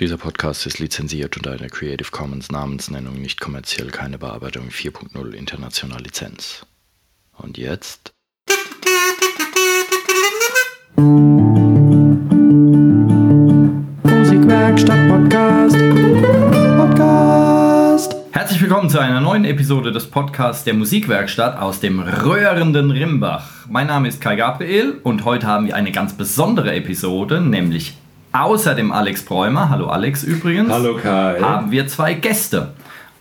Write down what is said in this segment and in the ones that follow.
Dieser Podcast ist lizenziert unter einer Creative Commons Namensnennung nicht kommerziell keine Bearbeitung 4.0 international Lizenz. Und jetzt? Musikwerkstatt Podcast. Podcast. Herzlich willkommen zu einer neuen Episode des Podcasts der Musikwerkstatt aus dem röhrenden Rimbach. Mein Name ist Kai Gabriel und heute haben wir eine ganz besondere Episode, nämlich außer dem Alex Bräumer, hallo Alex übrigens, Hallo Kai. haben wir zwei Gäste.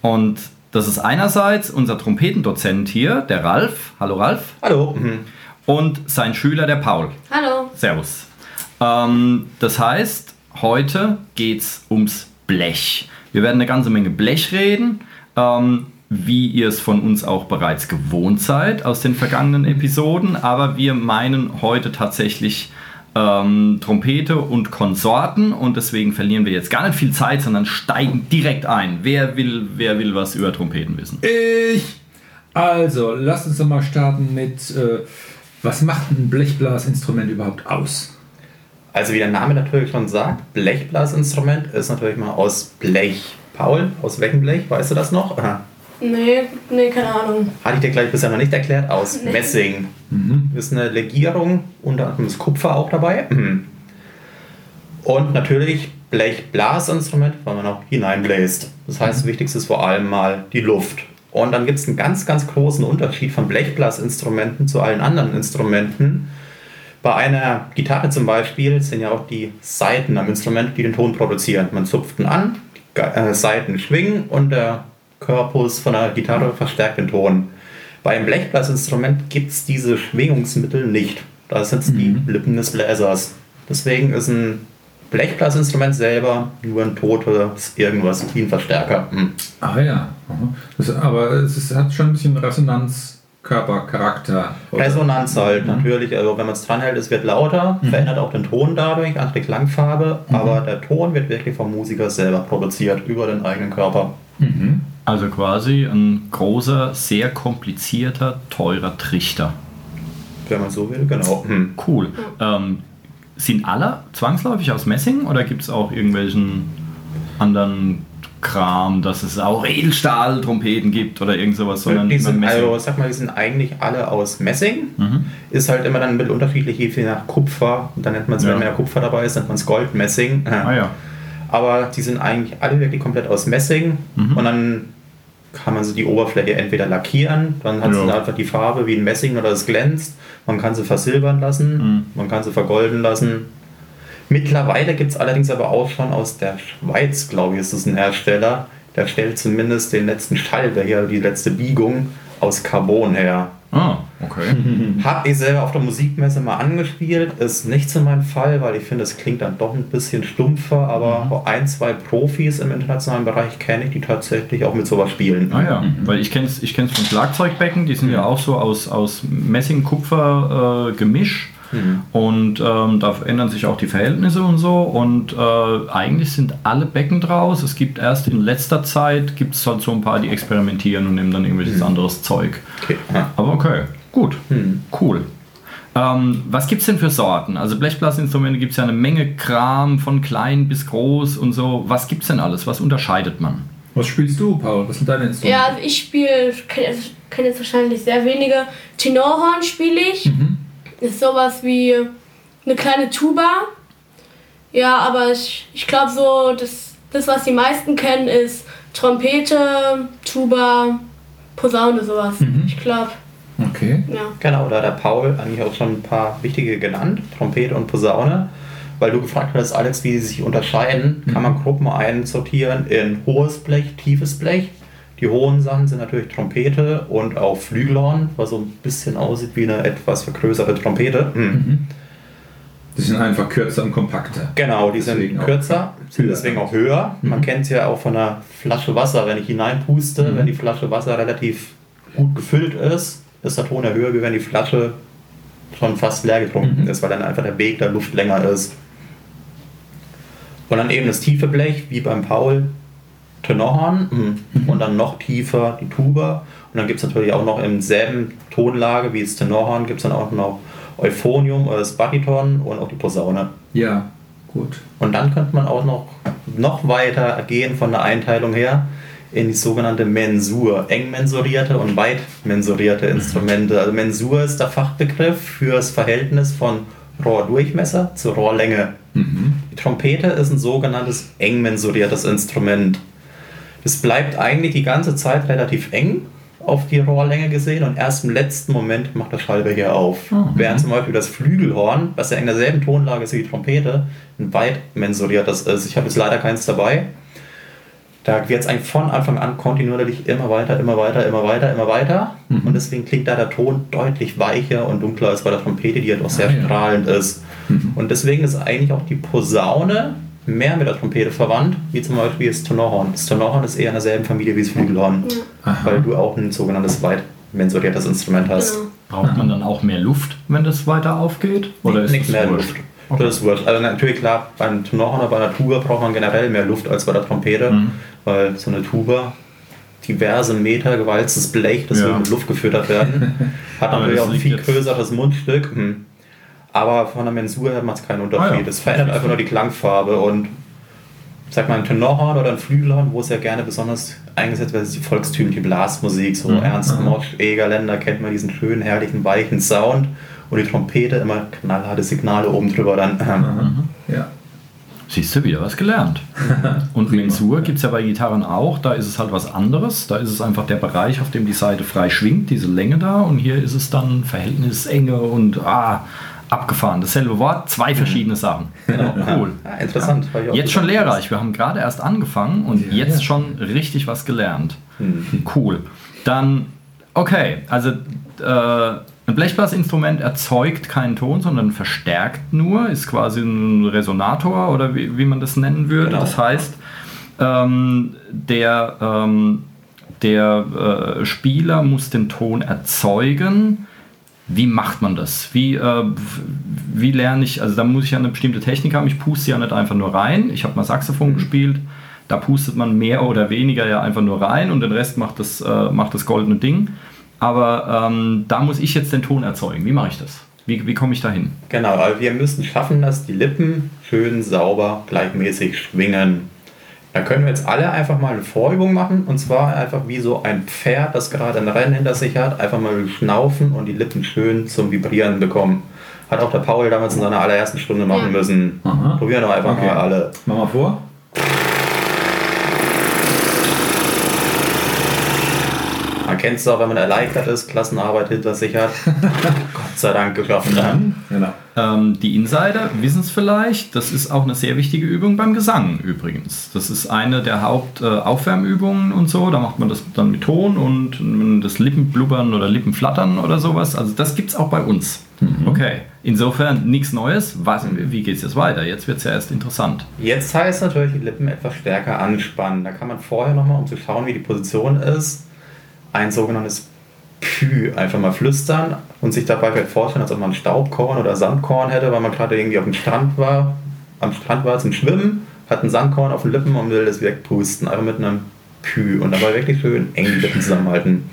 Und das ist einerseits unser Trompetendozent hier, der Ralf, hallo Ralf, Hallo. Mhm. und sein Schüler, der Paul. Hallo. Servus. Ähm, das heißt, heute geht's ums Blech. Wir werden eine ganze Menge Blech reden, ähm, wie ihr es von uns auch bereits gewohnt seid aus den vergangenen Episoden, aber wir meinen heute tatsächlich ähm, Trompete und Konsorten und deswegen verlieren wir jetzt gar nicht viel Zeit, sondern steigen direkt ein. Wer will, wer will was über Trompeten wissen? Ich. Also, lass uns doch mal starten mit, äh, was macht ein Blechblasinstrument überhaupt aus? Also wie der Name natürlich schon sagt, Blechblasinstrument ist natürlich mal aus Blech. Paul, aus welchem Blech? Weißt du das noch? Aha. Nee, nee, keine Ahnung. Hatte ich dir gleich bisher noch nicht erklärt. Aus Nee. Messing. Mhm. Ist eine Legierung, unter anderem ist Kupfer auch dabei. Mhm. Und natürlich Blechblasinstrument, weil man auch hineinbläst. Das heißt, das Wichtigste ist vor allem mal die Luft. Und dann gibt es einen ganz, ganz großen Unterschied von Blechblasinstrumenten zu allen anderen Instrumenten. Bei einer Gitarre zum Beispiel sind ja auch die Saiten am Instrument, die den Ton produzieren. Man zupft ihn an, die äh, Saiten schwingen und der Korpus von der Gitarre verstärkt den Ton. Beim Blechblasinstrument gibt es diese Schwingungsmittel nicht. Da sind es die Lippen des Bläsers. Deswegen ist ein Blechblasinstrument selber nur ein totes irgendwas wie ein Verstärker. Hm. Ah ja. Das, aber es ist, hat schon ein bisschen Resonanzkörpercharakter. oder? Resonanz halt, natürlich. Also wenn man es dranhält, es wird lauter, verändert auch den Ton dadurch, andere Klangfarbe, aber der Ton wird wirklich vom Musiker selber produziert, über den eigenen Körper. Mhm. Also quasi ein großer, sehr komplizierter, teurer Trichter. Wenn man so will, genau. Hm. Cool. Ähm, sind alle zwangsläufig aus Messing oder gibt es auch irgendwelchen anderen Kram, dass es auch Edelstahl-Trompeten gibt oder irgend sowas, sondern Die sind, Messing? also, sag mal, die sind eigentlich alle aus Messing. Mhm. Ist halt immer dann ein bisschen unterschiedlich, je nach Kupfer. Und dann nennt man es, Ja. wenn mehr Kupfer dabei ist, nennt man es Goldmessing. Ah ja. Aber die sind eigentlich alle wirklich komplett aus Messing. Mhm. Und dann kann man so die Oberfläche entweder lackieren, dann hat Ja. sie einfach die Farbe wie ein Messing oder es glänzt. Man kann sie versilbern lassen, Mhm. man kann sie vergolden lassen. Mittlerweile gibt es allerdings aber auch schon aus der Schweiz, glaube ich, ist es ein Hersteller, der stellt zumindest den letzten Schalter her, die letzte Biegung aus Carbon her. Ah, okay. Hab ich selber auf der Musikmesse mal angespielt. Ist nicht so mein Fall, weil ich finde, es klingt dann doch ein bisschen stumpfer. Aber Mhm. ein, zwei Profis im internationalen Bereich kenne ich, die tatsächlich auch mit sowas spielen. Ah ja, weil ich kenne es ich kenn's von Schlagzeugbecken, die sind ja auch so aus, aus Messing-Kupfer-Gemisch. Mhm. Und ähm, da ändern sich auch die Verhältnisse und so. Und äh, eigentlich sind alle Becken draus. Es gibt erst in letzter Zeit gibt es halt so ein paar, die experimentieren und nehmen dann irgendwelches anderes Zeug. Okay. Aber okay, gut, Mhm. cool. Ähm, was gibt es denn für Sorten? Also Blechblasinstrumente gibt es ja eine Menge Kram, von klein bis groß und so. Was gibt es denn alles? Was unterscheidet man? Was spielst du, Paul? Was sind deine Instrumente? Ja, also ich spiele, kenne jetzt, kenn jetzt wahrscheinlich sehr wenige. Tenorhorn spiele ich. Mhm. Ist sowas wie eine kleine Tuba. Ja, aber ich, ich glaube so, das, das, was die meisten kennen, ist Trompete, Tuba, Posaune, sowas. Mhm. Ich glaube, Okay. ja. Genau, da hat der Paul eigentlich auch schon ein paar wichtige genannt, Trompete und Posaune. Weil du gefragt hast, Alex, wie sie sich unterscheiden, kann man Gruppen einsortieren in hohes Blech, tiefes Blech. Die hohen Sachen sind natürlich Trompete und auch Flügelhorn, was so ein bisschen aussieht wie eine etwas vergrößerte Trompete. Hm. Die sind einfach kürzer und kompakter. Genau, die sind Deswegen auch kürzer, sind deswegen auch höher. Man Mhm. kennt es ja auch von einer Flasche Wasser, wenn ich hineinpuste, Mhm. wenn die Flasche Wasser relativ gut gefüllt ist, ist der Ton ja höher, wie wenn die Flasche schon fast leer getrunken Mhm. ist, weil dann einfach der Weg der Luft länger ist. Und dann eben das tiefe Blech, wie beim Paul, Tenorhorn Mhm. und dann noch tiefer die Tuba. Und dann gibt es natürlich auch noch im selben Tonlage wie das Tenorhorn, gibt es dann auch noch Euphonium oder das Bariton und auch die Posaune. Ja, gut. Und dann könnte man auch noch noch weiter gehen von der Einteilung her in die sogenannte Mensur, eng mensurierte und weit mensurierte Instrumente. Also Mensur ist der Fachbegriff für das Verhältnis von Rohrdurchmesser zu Rohrlänge. Die Trompete ist ein sogenanntes eng mensuriertes Instrument. Es bleibt eigentlich die ganze Zeit relativ eng auf die Rohrlänge gesehen und erst im letzten Moment macht der Schallbe hier auf. Während zum Beispiel das Flügelhorn, was ja in derselben Tonlage ist wie die Trompete, ein weit mensuriertes ist. Ich habe jetzt leider keins dabei. Da wird es eigentlich von Anfang an kontinuierlich immer weiter, immer weiter, immer weiter, immer weiter. Und deswegen klingt da der Ton deutlich weicher und dunkler als bei der Trompete, die halt auch sehr Ah, ja. strahlend ist. Und deswegen ist eigentlich auch die Posaune mehr mit der Trompete verwandt, wie zum Beispiel das Tenorhorn. Das Tenorhorn ist eher in derselben Familie wie das Flügelhorn, weil du auch ein sogenanntes weit mensuriertes Instrument hast. Genau. Braucht man dann auch mehr Luft, wenn das weiter aufgeht? Oder ist Nicht das mehr wurscht? Luft. Das ist wurscht. Also natürlich klar, beim Tenorhorn oder bei einer Tuba braucht man generell mehr Luft als bei der Trompete, Mhm. weil so eine Tuba diverse Meter gewalztes Blech, das Ja. will mit Luft gefüttert werden, hat natürlich das auch ein viel größeres Mundstück. Hm. Aber von der Mensur her macht es keinen Unterschied. Ah ja. Es verändert einfach nur die Klangfarbe und sag mal ein Tenorhorn oder ein Flügelhorn, wo es ja gerne besonders eingesetzt wird, ist die volkstümliche Blasmusik, so Mhm. Ernst Mosch, Egerländer kennt man diesen schönen, herrlichen, weichen Sound und die Trompete immer knallharte Signale oben drüber dann. Ähm, Ja. Siehst du, wieder was gelernt. Und Mensur gibt es ja bei Gitarren auch, da ist es halt was anderes. Da ist es einfach der Bereich, auf dem die Seite frei schwingt, diese Länge da. Und hier ist es dann Verhältnisenge und ah, abgefahren. Dasselbe Wort, zwei verschiedene Sachen. Genau, cool. Ja, interessant. Auch Jetzt schon lehrreich. Wir haben gerade erst angefangen und Ja, jetzt ja. schon richtig was gelernt. Hm. Cool. Dann, okay, also äh, ein Blechblasinstrument erzeugt keinen Ton, sondern verstärkt nur, ist quasi ein Resonator oder wie, wie man das nennen würde. Genau. Das heißt, ähm, der, ähm, der äh, Spieler muss den Ton erzeugen. Wie macht man das? Wie, äh, wie lerne ich, also da muss ich ja eine bestimmte Technik haben, ich puste ja nicht einfach nur rein. Ich habe mal Saxophon gespielt, da pustet man mehr oder weniger ja einfach nur rein und den Rest macht das, äh, macht das goldene Ding. Aber ähm, da muss ich jetzt den Ton erzeugen. Wie mache ich das? Wie, wie komme ich da hin? Genau, wir müssen schaffen, dass die Lippen schön sauber gleichmäßig schwingen. Da können wir jetzt alle einfach mal eine Vorübung machen und zwar einfach wie so ein Pferd, das gerade ein Rennen hinter sich hat, einfach mal schnaufen und die Lippen schön zum Vibrieren bekommen. Hat auch der Paul damals in seiner allerersten Stunde machen müssen. Aha. Probieren wir einfach Okay. mal alle. Mach mal vor. Kennt es auch, wenn man erleichtert ist, Klassenarbeit hinter sich hat. Gott sei Dank geschafft. haben. Genau. Ähm, die Insider wissen es vielleicht. Das ist auch eine sehr wichtige Übung beim Gesang übrigens. Das ist eine der Hauptaufwärmübungen und so. Da macht man das dann mit Ton und das Lippenblubbern oder Lippenflattern oder sowas. Also das gibt es auch bei uns. Okay, insofern nichts Neues. Was, wie geht es jetzt weiter? Jetzt wird es ja erst interessant. Jetzt heißt natürlich die Lippen etwas stärker anspannen. Da kann man vorher nochmal, um zu schauen, wie die Position ist, ein sogenanntes Pü einfach mal flüstern und sich dabei vielleicht vorstellen, als ob man Staubkorn oder Sandkorn hätte, weil man gerade irgendwie auf dem Strand war, am Strand war zum Schwimmen, hat ein Sandkorn auf den Lippen und will das wegpusten. Einfach mit einem Pü und dabei wirklich schön eng die Lippen zusammenhalten.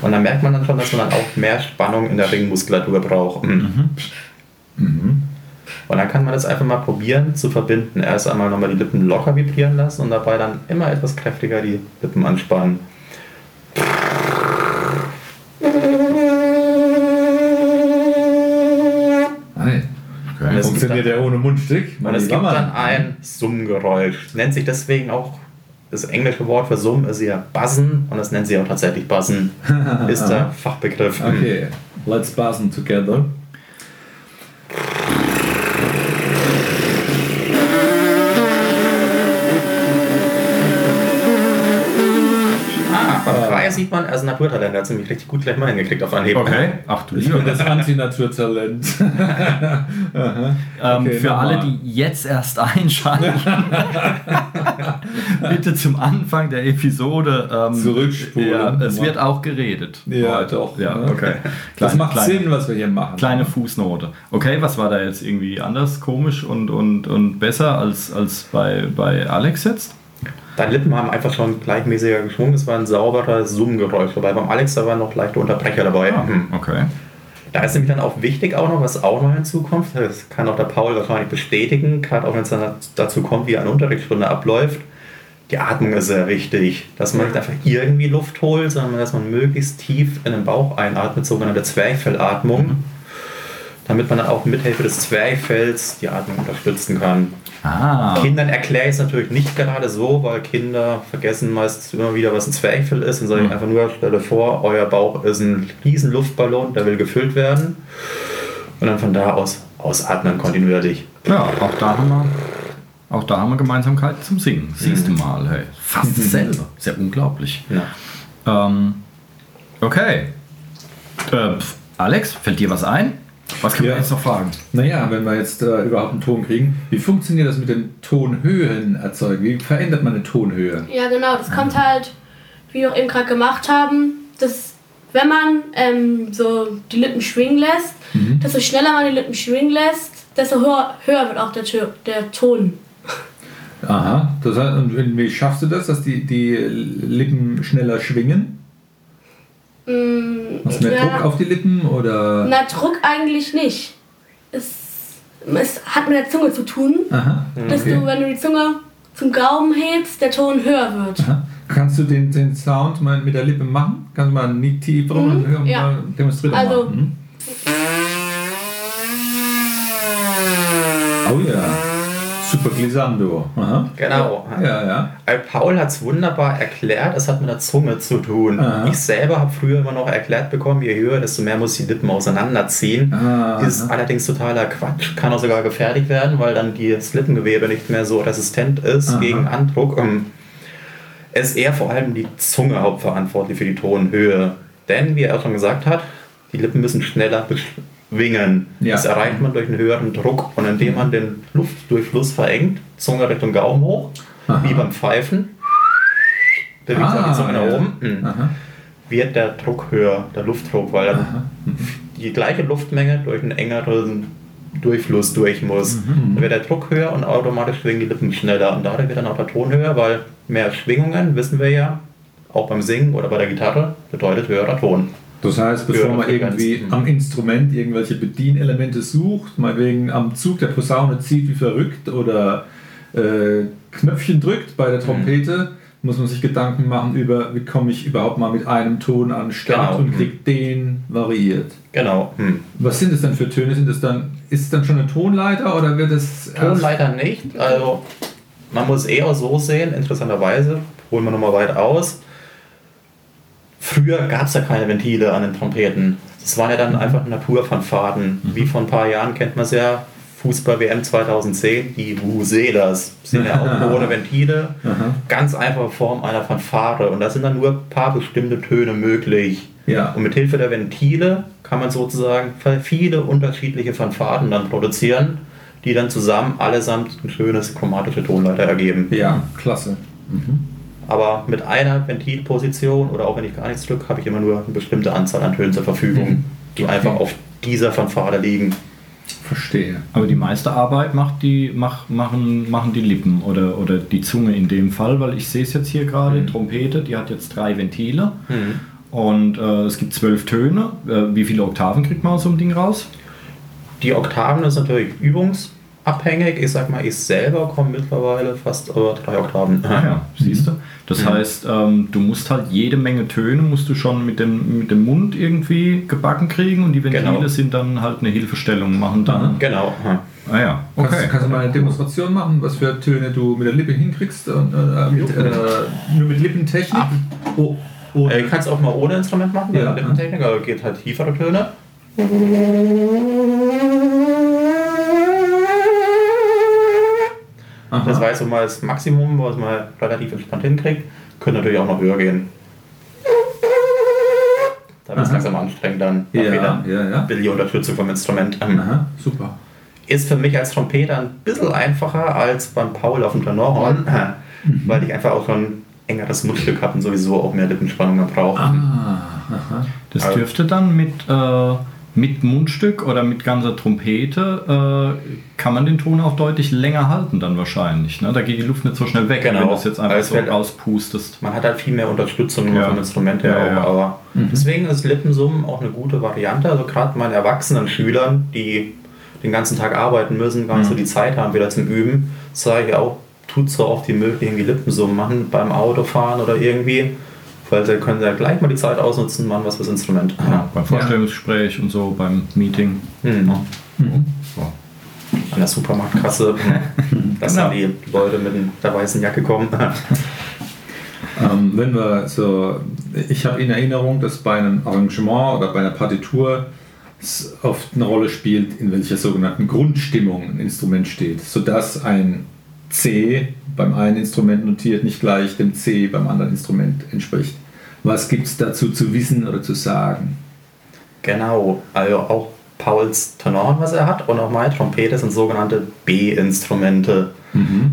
Und dann merkt man dann schon, dass man dann auch mehr Spannung in der Ringmuskulatur braucht. Mhm. Und dann kann man das einfach mal probieren zu verbinden. Erst einmal nochmal die Lippen locker vibrieren lassen und dabei dann immer etwas kräftiger die Lippen anspannen. Nein. Es gibt Funktioniert ja ohne Mundstück. und es gibt dann ein Summgeräusch. Nennt sich deswegen auch, das englische Wort für Summen ist ja Buzzen und das nennt sie auch tatsächlich Buzzen. Ist der Fachbegriff. Okay, let's buzzen together. Freier sieht man, er ist ein Naturtalent, er hat es nämlich richtig gut gleich mal hingekriegt auf Anhieb. Ach du Ich bin das Antinaturtalent. Ähm, Okay, für alle, die jetzt erst einschalten, bitte zum Anfang der Episode ähm, Zurückspulen. Ja, es wird auch geredet. Ja, heute. doch, Ja, ne? okay. Das Kleine- macht kleine, Sinn, was wir hier machen. Kleine Fußnote. Okay, was war da jetzt irgendwie anders, komisch und, und, und besser als, als bei, bei Alex jetzt? Deine Lippen haben einfach schon gleichmäßiger geschwungen, es war ein sauberer Summgeräusch. Wobei beim Alex da waren noch leichte Unterbrecher dabei. Ah, Hm. okay. Da ist nämlich dann auch wichtig auch noch, was auch noch hinzukommt, das kann auch der Paul wahrscheinlich bestätigen, gerade auch wenn es dann dazu kommt, wie eine Unterrichtsstunde abläuft. Die Atmung ist sehr wichtig, dass man nicht einfach irgendwie Luft holt, sondern dass man möglichst tief in den Bauch einatmet, sogenannte Zwerchfellatmung, damit man dann auch mit Hilfe des Zwerchfells die Atmung unterstützen kann. Ah. Kindern erkläre ich es natürlich nicht gerade so, weil Kinder vergessen meist immer wieder, was ein Zwerchfell ist. Und sage ich Mhm. einfach nur, stelle vor, euer Bauch ist ein riesen Luftballon, der will gefüllt werden. Und dann von da aus ausatmen kontinuierlich. Ja, auch da haben wir, auch da haben wir Gemeinsamkeiten zum Singen. Siehst Mhm. du mal, hey. Fast dasselbe. Ist ja unglaublich. Ja. Ähm, okay. Äh, Alex, fällt dir was ein? Was können Ja. wir jetzt noch fragen? Naja, wenn wir jetzt äh, überhaupt einen Ton kriegen, wie funktioniert das mit den Tonhöhen erzeugen? Wie verändert man eine Tonhöhe? Ja, genau. Das kommt halt, wie wir auch eben gerade gemacht haben, dass wenn man ähm, so die Lippen schwingen lässt, desto schneller man die Lippen schwingen lässt, desto höher, höher wird auch der, der Ton. Aha, das heißt, und wie schaffst du das, dass die, die Lippen schneller schwingen? Mm, Hast du mehr ja. Druck auf die Lippen oder? Na, Druck eigentlich nicht. Es, es hat mit der Zunge zu tun, Aha, dass okay. du, wenn du die Zunge zum Gaumen hebst, der Ton höher wird. Aha. Kannst du den, den Sound mal mit der Lippe machen? Kannst du mal nie tiefer Mhm, ja. mal demonstrieren? Also-. Mhm. Oh ja, super glissando. Aha. Genau. Ja, ja. Äh, Paul hat es wunderbar erklärt, es hat mit der Zunge zu tun. Aha. Ich selber habe früher immer noch erklärt bekommen, je höher, desto mehr muss die Lippen auseinanderziehen. Ah, Das ist aha. allerdings totaler Quatsch, kann auch sogar gefährlich werden, weil dann das Lippengewebe nicht mehr so resistent ist Aha. gegen Andruck. Ähm, Es ist eher vor allem die Zunge hauptverantwortlich für die Tonhöhe. Denn, wie er auch schon gesagt hat, die Lippen müssen schneller beschwingen. Ja. Das erreicht man durch einen höheren Druck. Und indem man den Luftdurchfluss verengt, Zunge Richtung Gaumen hoch, Aha. wie beim Pfeifen, bewegt Ah, die Zunge nach oben, mhm. Aha. wird der Druck höher, der Luftdruck, weil dann Aha. die gleiche Luftmenge durch einen engeren Durchfluss durch muss. Mhm. Dann wird der Druck höher und automatisch schwingen die Lippen schneller. Und dadurch wird dann auch der Ton höher, weil mehr Schwingungen, wissen wir ja, auch beim Singen oder bei der Gitarre, bedeutet höherer Ton. Das heißt, bevor man irgendwie Frequenz. am Instrument irgendwelche Bedienelemente sucht, meinetwegen am Zug der Posaune zieht wie verrückt oder äh, Knöpfchen drückt bei der Mhm. Trompete, muss man sich Gedanken machen über, wie komme ich überhaupt mal mit einem Ton an den Start Genau. und krieg den variiert. Genau. Hm. Was sind es denn für Töne? Sind es dann, ist es dann schon eine Tonleiter oder wird es Tonleiter nicht. Also man muss eher so sehen, interessanterweise, holen wir nochmal weit aus. Früher gab es ja keine Ventile an den Trompeten. Das waren ja dann einfach Naturfanfaden. Wie vor ein paar Jahren kennt man es ja, Fußball-WM 2010, die Vuvuzelas sind ja auch ohne Ventile. Aha. Ganz einfache Form einer Fanfare. Und da sind dann nur ein paar bestimmte Töne möglich. Ja. Und mit Hilfe der Ventile kann man sozusagen viele unterschiedliche Fanfaden dann produzieren, die dann zusammen allesamt ein schönes chromatische Tonleiter ergeben. Ja, klasse. Aber mit einer Ventilposition oder auch wenn ich gar nichts drücke, habe ich immer nur eine bestimmte Anzahl an Tönen zur Verfügung, Mhm. die Okay. einfach auf dieser Fanfare liegen. Verstehe. Aber die meiste Arbeit macht die, mach, machen, machen die Lippen oder, oder die Zunge in dem Fall, weil ich sehe es jetzt hier gerade, Mhm. Trompete, die hat jetzt drei Ventile und äh, es gibt zwölf Töne. Äh, wie viele Oktaven kriegt man aus so einem Ding raus? Die Oktaven ist natürlich übungsabhängig. Ich sag mal, ich selber komme mittlerweile fast über drei Oktaven. Ah ja, siehst du. Das Mhm. heißt, ähm, du musst halt jede Menge Töne musst du schon mit dem, mit dem Mund irgendwie gebacken kriegen und die Ventile Genau. sind dann halt eine Hilfestellung, machen dann. Genau. Ah ja, Kannst, okay. kannst du mal eine Demonstration machen, was für Töne du mit der Lippe hinkriegst? Und, äh, mit, äh, nur mit Lippentechnik? Oh, oh. Äh, Ich kann es auch mal ohne Instrument machen, Ja. ja. Lippentechnik, aber geht halt tiefere Töne. Aha. Das war jetzt so mal das Maximum, was man relativ entspannt hinkriegt. Können natürlich auch noch höher gehen. Da wird es langsam anstrengend dann. Ja, wieder ja, ja. die Unterstützung vom Instrument. Aha, super. Ist für mich als Trompeter ein bisschen einfacher als beim Paul auf dem Tenorhorn, äh, weil ich einfach auch schon ein engeres Mundstück habe und sowieso auch mehr Lippenspannung brauche. Ah, aha. Das Also- dürfte dann mit, äh, mit Mundstück oder mit ganzer Trompete, äh, kann man den Ton auch deutlich länger halten dann wahrscheinlich. Ne? Da geht die Luft nicht so schnell weg, Genau. wenn du es jetzt einfach Also so fällt- rauspustest. Man hat halt viel mehr Unterstützung Ja. vom Instrument Ja, her ja. auch, aber Deswegen ist Lippensummen auch eine gute Variante. Also gerade meinen erwachsenen Schülern, die den ganzen Tag arbeiten müssen, gar nicht so die Zeit haben wieder zum Üben, sage ich auch, tut so oft wie möglich irgendwie Lippensummen machen beim Autofahren oder irgendwie. Weil sie können ja gleich mal die Zeit ausnutzen, machen was fürs Instrument. Ja, beim Vorstellungsgespräch und so, beim Meeting. Hm. Ja. So. An der Supermarktkasse, dass Genau. dann die Leute mit der weißen Jacke kommen. Ähm, wenn wir so, ich habe in Erinnerung, dass bei einem Arrangement oder bei einer Partitur es oft eine Rolle spielt, in welcher sogenannten Grundstimmung ein Instrument steht, sodass ein C beim einen Instrument notiert nicht gleich dem C beim anderen Instrument entspricht. Was gibt es dazu zu wissen oder zu sagen? Genau, also auch Pauls Tenorn, was er hat, und auch meine Trompete sind sogenannte B-Instrumente.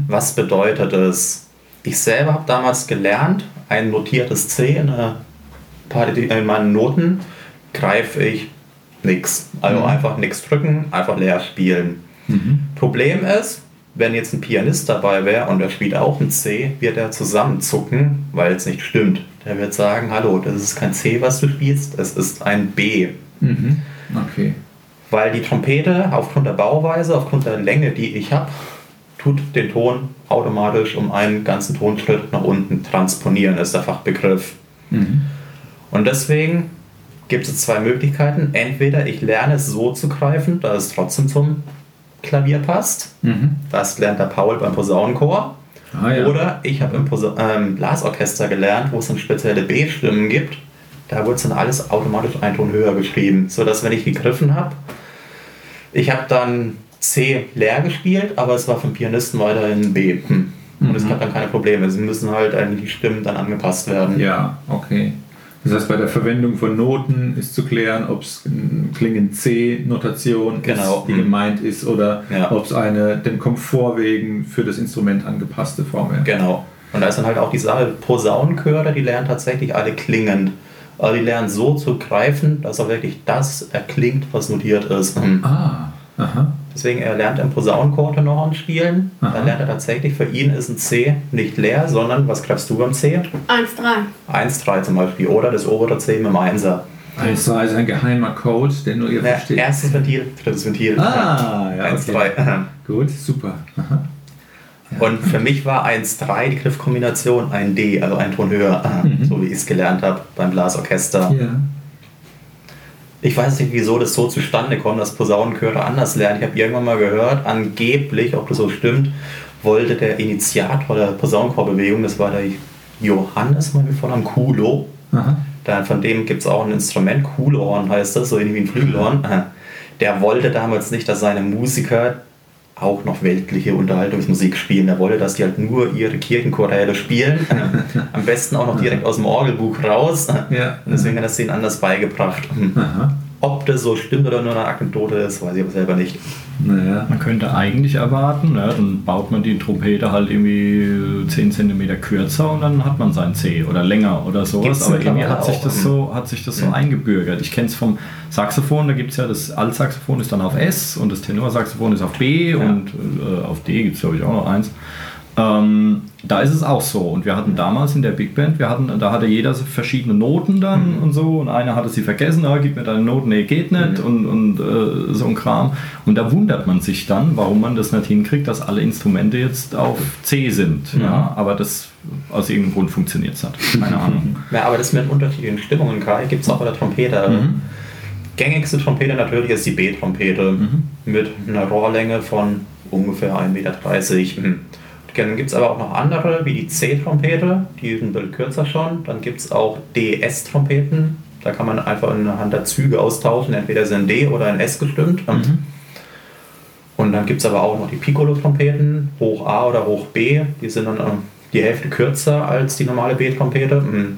Was bedeutet es? Ich selber habe damals gelernt, ein notiertes C in, Parti- in meinen Noten greife ich nichts. Also einfach nichts drücken, einfach leer spielen. Problem ist, wenn jetzt ein Pianist dabei wäre und er spielt auch ein C, wird er zusammenzucken, weil es nicht stimmt. Der wird sagen, hallo, das ist kein C, was du spielst, es ist ein B. Okay. Weil die Trompete aufgrund der Bauweise, aufgrund der Länge, die ich habe, tut den Ton automatisch um einen ganzen Tonschritt nach unten transponieren, ist der Fachbegriff. Und deswegen gibt es zwei Möglichkeiten. Entweder ich lerne es so zu greifen, dass es trotzdem zum Klavier passt. Das lernt der Paul beim Posaunenchor. Ah, ja. Oder ich habe im Posa ähm, Blasorchester gelernt, wo es dann spezielle B-Stimmen gibt. Da wird es dann alles automatisch einen Ton höher geschrieben, sodass wenn ich gegriffen habe, ich habe dann C leer gespielt, aber es war vom Pianisten weiterhin B. Hm. Und es gab dann keine Probleme. Es müssen halt eigentlich die Stimmen dann angepasst werden. Ja, okay. Das heißt, bei der Verwendung von Noten ist zu klären, ob es ein klingend C-Notation Genau. ist, die Mhm. gemeint ist, oder Ja. ob es eine dem Komfort wegen für das Instrument angepasste Form wäre. Genau. Und da ist dann halt auch die Sache, Posaunenchöre, die lernen tatsächlich alle klingend. Also die lernen so zu greifen, dass auch wirklich das erklingt, was notiert ist. Ah, aha. Deswegen, er lernt im Posaunenchor Tenoren spielen. Aha. Dann lernt er tatsächlich, für ihn ist ein C nicht leer, sondern was greifst du beim C? 1-3. 1-3 zum Beispiel. Oder das obere C mit dem Einser. Also ist ein geheimer Code, den nur ihr Ja, versteht. erstes Ventil, drittes Ventil. Ah, ja, 1-3. okay. Gut, super. Aha. Und für mich war 1-3 die Griffkombination ein D, also ein Ton höher, so wie ich es gelernt habe beim Blasorchester. Ja. Ich weiß nicht, wieso das so zustande kommt, dass Posaunenchöre anders lernen. Ich habe irgendwann mal gehört, angeblich, ob das so stimmt, wollte der Initiator der Posaunenchorbewegung, das war der Johannes, mal wie von am Kulo. Aha. Von dem gibt es auch ein Instrument, Kulohorn heißt das, so ähnlich wie ein Flügelhorn. Der wollte damals nicht, dass seine Musiker auch noch weltliche Unterhaltungsmusik spielen. Er wollte, dass die halt nur ihre Kirchenchoräle spielen. Am besten auch noch direkt aus dem Orgelbuch raus. Ja. Und deswegen hat er es denen anders beigebracht. Aha. Ob das so stimmt oder nur eine Anekdote ist, weiß ich aber selber nicht. Naja. Man könnte eigentlich erwarten, ne, dann baut man die Trompete halt irgendwie 10 cm kürzer und dann hat man sein C oder länger oder sowas. Gibt's Aber irgendwie hat sich das so, hat sich das so eingebürgert. Ich kenne es vom Saxophon, da gibt es ja das Altsaxophon ist dann auf S und das Tenorsaxophon ist auf B und äh, auf D gibt es glaube ich auch noch eins. Ähm, da ist es auch so. Und wir hatten damals in der Big Band, wir hatten, da hatte jeder verschiedene Noten dann und so. Und einer hatte sie vergessen, ah, gib mir deine Noten, nee, geht nicht und, und äh, so ein Kram. Und da wundert man sich dann, warum man das nicht hinkriegt, dass alle Instrumente jetzt auf C sind. Ja, aber das aus irgendeinem Grund funktioniert es nicht. Keine Ahnung. Ja, aber das mit unterschiedlichen Stimmungen, Kai, gibt es auch bei der Trompete. Gängigste Trompete natürlich ist die B-Trompete mit einer Rohrlänge von ungefähr 1,30 Meter. Mhm. Dann gibt es aber auch noch andere, wie die C-Trompete, die sind ein bisschen kürzer schon. Dann gibt es auch DS-Trompeten, da kann man einfach anhand der Züge austauschen, entweder ein D oder ein S gestimmt. Und dann gibt es aber auch noch die Piccolo-Trompeten, hoch A oder hoch B, die sind dann äh, die Hälfte kürzer als die normale B-Trompete. Mhm.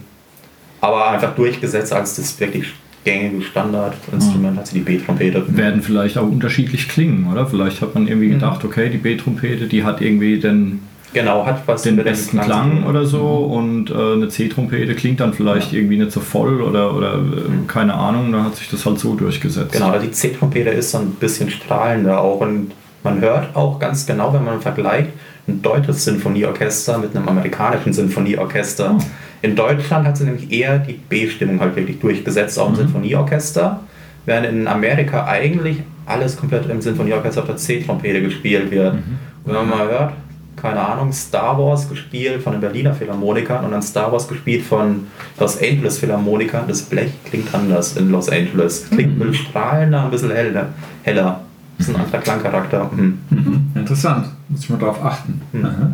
Aber einfach durchgesetzt als das wirklich gängige Standardinstrument hat sie die B-Trompete. Werden vielleicht auch unterschiedlich klingen, oder? Vielleicht hat man irgendwie gedacht, okay, die B-Trompete, die hat irgendwie den, Genau, hat was den besten Klang tun. oder so und äh, eine C-Trompete klingt dann vielleicht irgendwie nicht so voll oder, oder äh, keine Ahnung, dann hat sich das halt so durchgesetzt. Genau, die C-Trompete ist dann ein bisschen strahlender auch und man hört auch ganz genau, wenn man vergleicht, ein deutsches Sinfonieorchester mit einem amerikanischen Sinfonieorchester. In Deutschland hat sie nämlich eher die B-Stimmung halt wirklich durchgesetzt, auch im Sinfonieorchester, während in Amerika eigentlich alles komplett im Sinfonieorchester auf der C-Trompete gespielt wird. Und wenn man mal hört, keine Ahnung, Star Wars gespielt von den Berliner Philharmonikern und dann Star Wars gespielt von Los Angeles Philharmonikern, das Blech klingt anders in Los Angeles. Klingt ein bisschen strahlender, ein bisschen heller. heller. Das ist ein anderer Klangcharakter. Mhm. Mhm. Interessant. Muss ich mal drauf achten. Aha.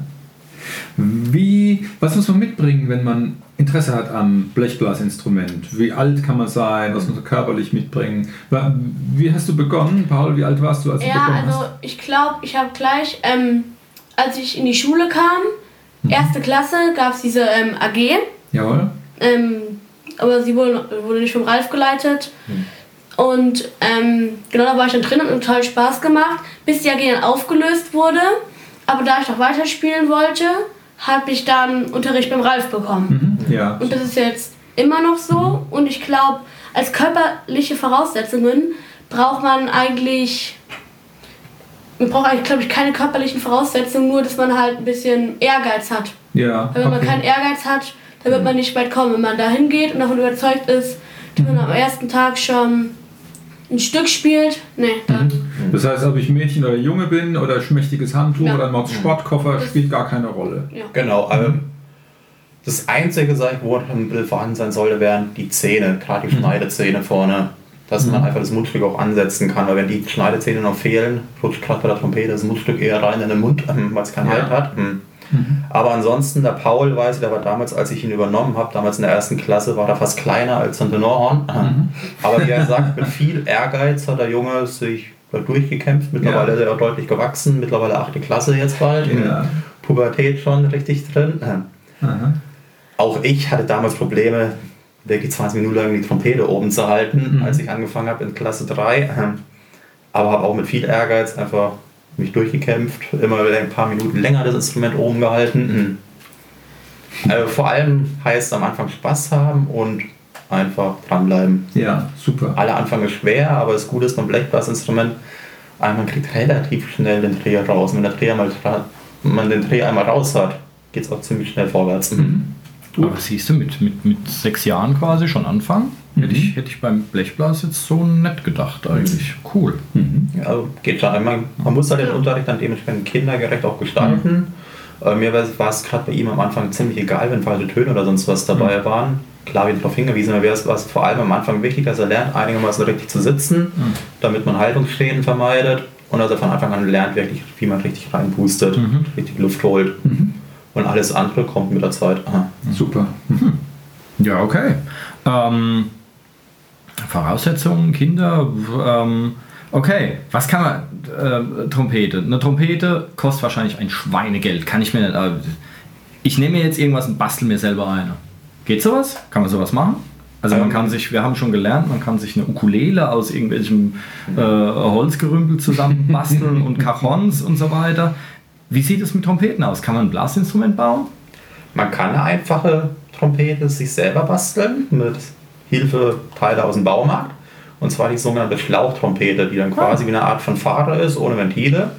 Wie, was muss man mitbringen, wenn man Interesse hat am Blechblasinstrument? Wie alt kann man sein? Was muss man körperlich mitbringen? Wie hast du begonnen, Paul? Wie alt warst du, als du Ja, begonnen also hast? ich glaube, ich habe gleich, ähm, als ich in die Schule kam, erste Klasse, gab es diese ähm, AG. Jawohl. Ähm, aber sie wurde, wurde nicht vom Ralf geleitet. Und ähm, genau da war ich dann drin und hat total Spaß gemacht, bis die AG dann aufgelöst wurde. Aber da ich noch weiterspielen wollte, habe ich dann Unterricht beim Ralf bekommen. Mhm. Ja. Und das ist jetzt immer noch so. Und ich glaube, als körperliche Voraussetzungen braucht man eigentlich. Man braucht eigentlich, glaube ich, keine körperlichen Voraussetzungen, nur dass man halt ein bisschen Ehrgeiz hat. Ja. Weil wenn man okay. keinen Ehrgeiz hat, dann wird man nicht weit kommen. Wenn man da hingeht und davon überzeugt ist, dass man am ersten Tag schon ein Stück spielt, nee, dann. Das heißt, ob ich Mädchen oder Junge bin oder schmächtiges Handtuch Ja. oder ein Mords Sportkoffer, Das- spielt gar keine Rolle. Ja. Genau. Ähm, das Einzige, sag ich, wo ein bisschen vorhanden sein sollte, wären die Zähne, gerade die Schneidezähne vorne. Dass man einfach das Mundstück auch ansetzen kann, weil wenn die Schneidezähne noch fehlen, rutscht gerade bei der Trompete das Mundstück eher rein in den Mund, ähm, weil es keinen Ja. Halt hat. Hm. Aber ansonsten, der Paul, weiß ich, der war damals, als ich ihn übernommen habe, damals in der ersten Klasse, war er fast kleiner als ein Tenorhorn. Aber wie er sagt, mit viel Ehrgeiz hat der Junge sich durchgekämpft. Mittlerweile Ja. ist er auch deutlich gewachsen, mittlerweile achte Klasse jetzt bald. in Ja. Pubertät schon richtig drin. Aha. Auch ich hatte damals Probleme, wirklich 20 Minuten lang die Trompete oben zu halten, Mhm. als ich angefangen habe in Klasse 3. Aber habe auch mit viel Ehrgeiz einfach mich durchgekämpft, immer wieder ein paar Minuten länger das Instrument oben gehalten. Also vor allem heißt am Anfang Spaß haben und einfach dranbleiben. Ja, super. Alle Anfang ist schwer, aber das Gute ist beim Blechblasinstrument, man kriegt relativ schnell den Dreher raus. Wenn der Dreher mal man den Dreher einmal raus hat, geht es auch ziemlich schnell vorwärts. Aber siehst du, mit, mit, mit sechs Jahren quasi schon anfangen? Hätte, ich, hätte ich beim Blechblas jetzt so nett gedacht eigentlich. Cool. Ja, also geht schon. Man, man muss halt den Unterricht dann dementsprechend kindergerecht auch gestalten. Äh, mir war war es gerade bei ihm am Anfang ziemlich egal, wenn falsche Töne oder sonst was dabei waren. Klar, wie darauf hingewiesen, aber wäre es war es vor allem am Anfang wichtig, dass er lernt, einigermaßen richtig zu sitzen, damit man Haltungsschäden vermeidet und dass er von Anfang an lernt, wirklich, wie man richtig reinpustet, richtig Luft holt. Und alles andere kommt mit der Zeit. Aha. Super. Ja, okay. Ähm, Voraussetzungen, Kinder. Ähm, okay, was kann man. Äh, Trompete. Eine Trompete kostet wahrscheinlich ein Schweinegeld. Kann ich mir nicht. Äh, ich nehme mir jetzt irgendwas und bastel mir selber eine. Geht sowas? Kann man sowas machen? Also man Ähm. kann sich, wir haben schon gelernt, man kann sich eine Ukulele aus irgendwelchem äh, Holzgerümpel zusammenbasteln und Cajons und so weiter. Wie sieht es mit Trompeten aus? Kann man ein Blasinstrument bauen? Man kann eine einfache Trompete sich selber basteln mit Hilfe Teile aus dem Baumarkt. Und zwar die sogenannte Schlauchtrompete, die dann quasi wie eine Art von Fahrer ist, ohne Ventile.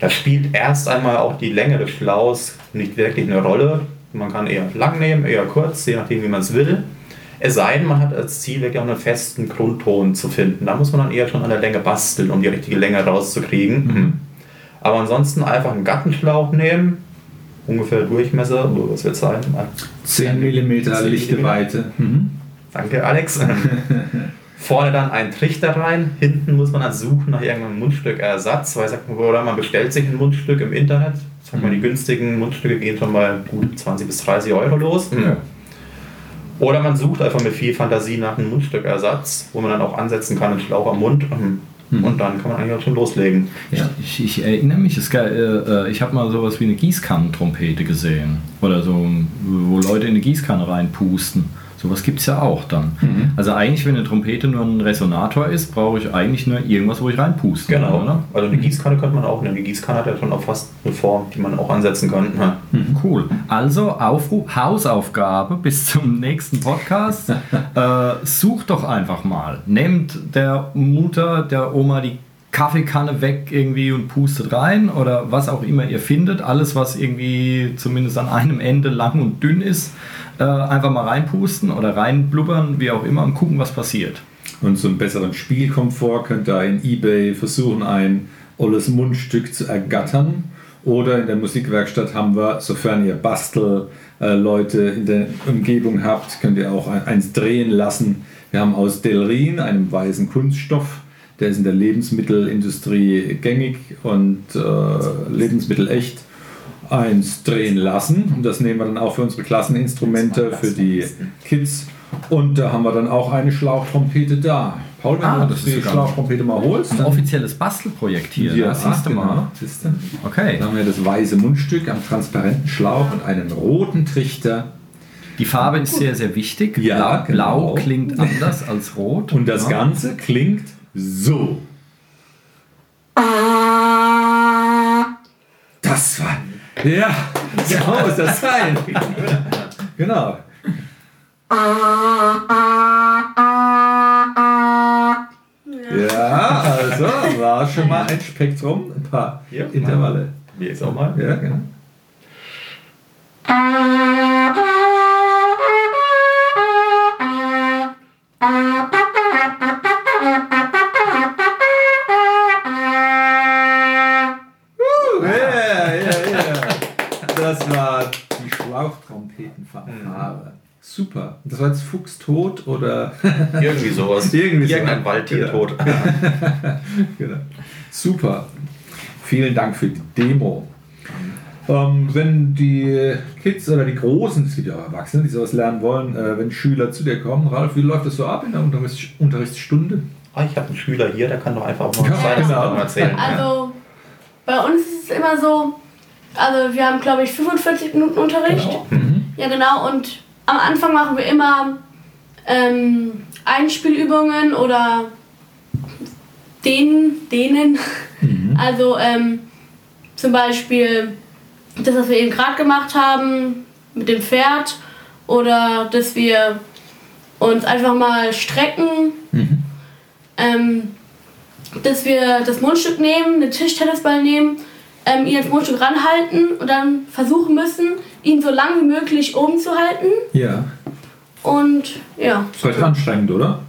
Da spielt erst einmal auch die Länge des Schlauchs nicht wirklich eine Rolle. Man kann eher lang nehmen, eher kurz, je nachdem wie man es will. Es sei denn, man hat als Ziel wirklich auch einen festen Grundton zu finden. Da muss man dann eher schon an der Länge basteln, um die richtige Länge rauszukriegen. Aber ansonsten einfach einen Gattenschlauch nehmen, ungefähr Durchmesser, was wird sein? 10 mm 10 lichte. Weite. Mhm. Danke, Alex. Vorne dann ein Trichter rein, hinten muss man dann suchen nach irgendeinem Mundstückersatz, weil sagt man, oder man bestellt sich ein Mundstück im Internet. Sag mal, die günstigen Mundstücke gehen schon mal gut 20 bis 30 Euro los. Oder man sucht einfach mit viel Fantasie nach einem Mundstückersatz, wo man dann auch ansetzen kann, einen Schlauch am Mund. Und dann kann man eigentlich auch schon loslegen. Ja. Ich, ich erinnere mich, es, äh, äh, ich habe mal sowas wie eine Gießkannentrompete gesehen. Oder so, wo Leute in eine Gießkanne reinpusten. Sowas gibt es ja auch dann. Also eigentlich, wenn eine Trompete nur ein Resonator ist, brauche ich eigentlich nur irgendwas, wo ich reinpusten Genau. kann, oder? Also eine Gießkanne könnte man auch nehmen. Die Gießkanne hat ja schon auch fast eine Form, die man auch ansetzen kann. Ja. Cool. Also Aufruf, Hausaufgabe bis zum nächsten Podcast. äh, sucht doch einfach mal. Nehmt der Mutter, der Oma die Kaffeekanne weg irgendwie und pustet rein oder was auch immer ihr findet. Alles, was irgendwie zumindest an einem Ende lang und dünn ist, äh, einfach mal reinpusten oder reinblubbern, wie auch immer, und gucken, was passiert. Und zum besseren Spielkomfort könnt ihr in eBay versuchen, ein olles Mundstück zu ergattern. Oder in der Musikwerkstatt haben wir, sofern ihr Bastelleute in der Umgebung habt, könnt ihr auch ein- eins drehen lassen. Wir haben aus Delrin, einem weißen Kunststoff, der ist in der Lebensmittelindustrie gängig und äh, lebensmittelecht, eins drehen lassen. Und das nehmen wir dann auch für unsere Klasseninstrumente, für die Kids. Und da haben wir dann auch eine Schlauchtrompete da. Paul, wenn Ah, du das die Schlauchtrompete mal holst, Ein offizielles Bastelprojekt hier, ja, siehst du mal. genau, siehst du. Okay. Dann haben wir das weiße Mundstück am transparenten Schlauch und einen roten Trichter. Die Farbe ist sehr, sehr wichtig. Ja, Blau, Blau genau. klingt anders als Rot. Und das ja. Ganze klingt so. Das war. Ja, so muss das sein. Genau. Ja, also war schon mal ein Spektrum, ein paar Ja, Intervalle. Wie jetzt auch mal. Ja, genau. Uh, Schlauchtrompetenfanfare. Super. Das war jetzt Fuchstod oder Irgendwie sowas. Irgendwie so. Irgendein Waldtier Ja. tot. genau. Super. Vielen Dank für die Demo. Ähm, wenn die Kids oder die Großen, es gibt ja auch Erwachsene, die sowas lernen wollen, äh, wenn Schüler zu dir kommen, Ralf, wie läuft das so ab in der Unterrichts Unterrichtsstunde? Ah, ich habe einen Schüler hier, der kann doch einfach auch mal Ja, was Kleines genau. erzählen. Also bei uns ist es immer so, also wir haben glaube ich 45 Minuten Unterricht. Ja genau und am Anfang machen wir immer ähm, Einspielübungen oder dehnen, dehnen. Also ähm, zum Beispiel das, was wir eben gerade gemacht haben mit dem Pferd oder dass wir uns einfach mal strecken. Ähm, dass wir das Mundstück nehmen, einen Tischtennisball nehmen, ähm, ihn ins Mundstück ranhalten und dann versuchen müssen, ihn so lang wie möglich oben zu halten. Ja. Und ja, Ist heute anstrengend, oder?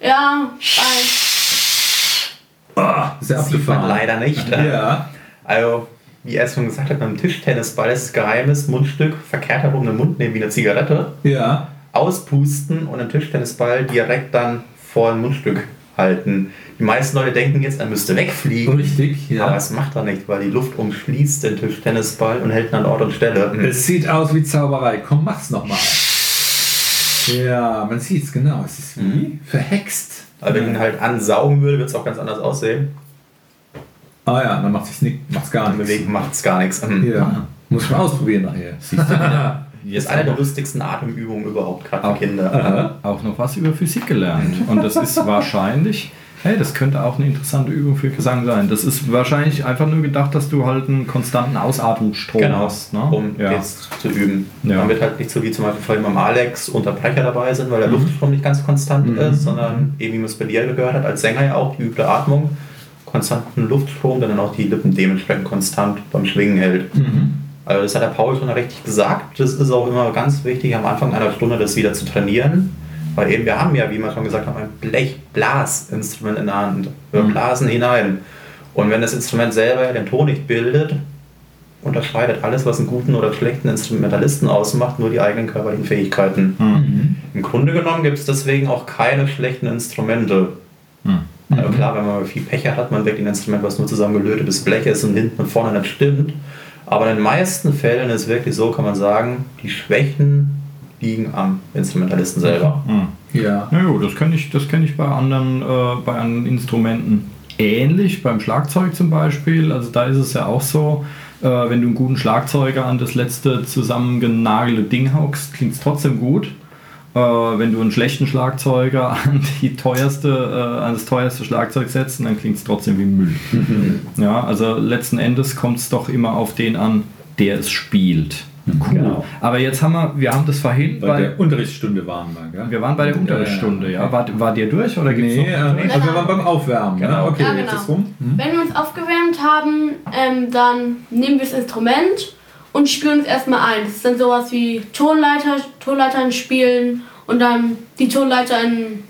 ja, weil, Ah, sehr Sieht man abgefahren. leider nicht. Ja. Also, wie er es schon gesagt hat, beim Tischtennisball ist das geheimes Mundstück verkehrt herum in den Mund nehmen wie eine Zigarette, Ja. auspusten und den Tischtennisball direkt dann vor dem Mundstück halten. Die meisten Leute denken jetzt, er müsste wegfliegen. Richtig, Aber ja. es macht er nicht, weil die Luft umschließt den Tischtennisball und hält ihn an Ort und Stelle. Es sieht aus wie Zauberei. Komm, mach's nochmal. Ja, man sieht's genau. Es ist wie verhext. Aber wenn ich ihn halt ansaugen würde, wird es auch ganz anders aussehen. Ah ja, dann macht nicht, macht's gar nichts. Bewegen macht es gar nichts. Mhm. Ja. Muss mal ausprobieren nachher. Siehst du wieder? Das ist eine der lustigsten Atemübungen überhaupt, gerade für Kinder. Aha. auch noch was über Physik gelernt. Und das ist wahrscheinlich, hey, das könnte auch eine interessante Übung für Gesang sein. Das ist wahrscheinlich einfach nur gedacht, dass du halt einen konstanten Ausatmungsstrom Genau, hast. Ne? um ja. jetzt zu üben. Ja. Wird halt nicht so wie zum Beispiel vorhin beim Alex Unterbrecher dabei sind, weil der Luftstrom nicht ganz konstant ist, sondern eben wie man es bei dir gehört hat, als Sänger ja auch, die übte Atmung, konstanten Luftstrom, der dann auch die Lippen dementsprechend konstant beim Schwingen hält. Also das hat der Paul schon richtig gesagt. Das ist auch immer ganz wichtig, am Anfang einer Stunde das wieder zu trainieren. Weil eben wir haben ja, wie wir schon gesagt haben, ein Blechblasinstrument in der Hand. Wir blasen hinein. Und wenn das Instrument selber den Ton nicht bildet, unterscheidet alles, was einen guten oder schlechten Instrumentalisten ausmacht, nur die eigenen körperlichen Fähigkeiten. Mhm. Im Grunde genommen gibt es deswegen auch keine schlechten Instrumente. Mhm. Also klar, wenn man viel Pech hat, hat man wirklich ein Instrument, was nur zusammengelötetes Blech ist und hinten und vorne nicht stimmt. Aber in den meisten Fällen ist es wirklich so, kann man sagen, die Schwächen liegen am Instrumentalisten selber. Mhm. Ja. Na gut, das kenne ich, das kenn ich bei, anderen, äh, bei anderen Instrumenten ähnlich, beim Schlagzeug zum Beispiel. Also da ist es ja auch so, äh, wenn du einen guten Schlagzeuger an das letzte zusammengenagelte Ding hockst, klingt es trotzdem gut. Äh, wenn du einen schlechten Schlagzeuger an, die teuerste, äh, an das teuerste Schlagzeug setzt, dann klingt es trotzdem wie Müll. Ja, also letzten Endes kommt es doch immer auf den an, der es spielt. Cool. Genau. Aber jetzt haben wir, wir haben das vorhin, Bei weil der Unterrichtsstunde waren wir, gell? wir waren bei der Unterrichtsstunde, ja. War, war dir durch oder gibt's Nee, noch? äh, also wir waren beim Aufwärmen. Genau. Ne? Okay, Ja, jetzt genau. ist rum. Hm? Wenn wir uns aufgewärmt haben, ähm, dann nehmen wir das Instrument und spielen uns erstmal ein. Das ist dann sowas wie Tonleiter, Tonleitern spielen und dann die Tonleiter in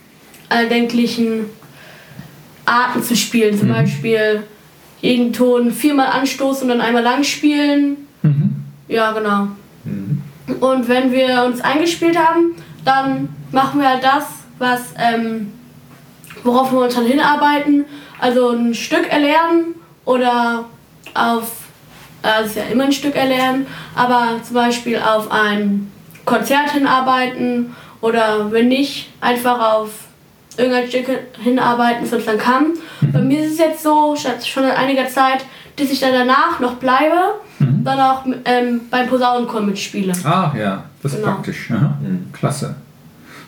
erdenklichen Arten zu spielen. Zum Beispiel jeden Ton viermal anstoßen und dann einmal lang spielen. Ja, genau. Und wenn wir uns eingespielt haben, dann machen wir halt das, was, ähm, worauf wir uns dann hinarbeiten. Also ein Stück erlernen oder auf, äh, das ist ja immer ein Stück erlernen, aber zum Beispiel auf ein Konzert hinarbeiten oder wenn nicht, einfach auf irgendein Stück hinarbeiten, das uns dann kann. Bei mir ist es jetzt so, schon- schon seit einiger Zeit, dass ich dann danach noch bleibe, dann auch ähm, beim Posaunenchor mitspiele. Ah, ja, das ist Genau. praktisch. Aha. Klasse.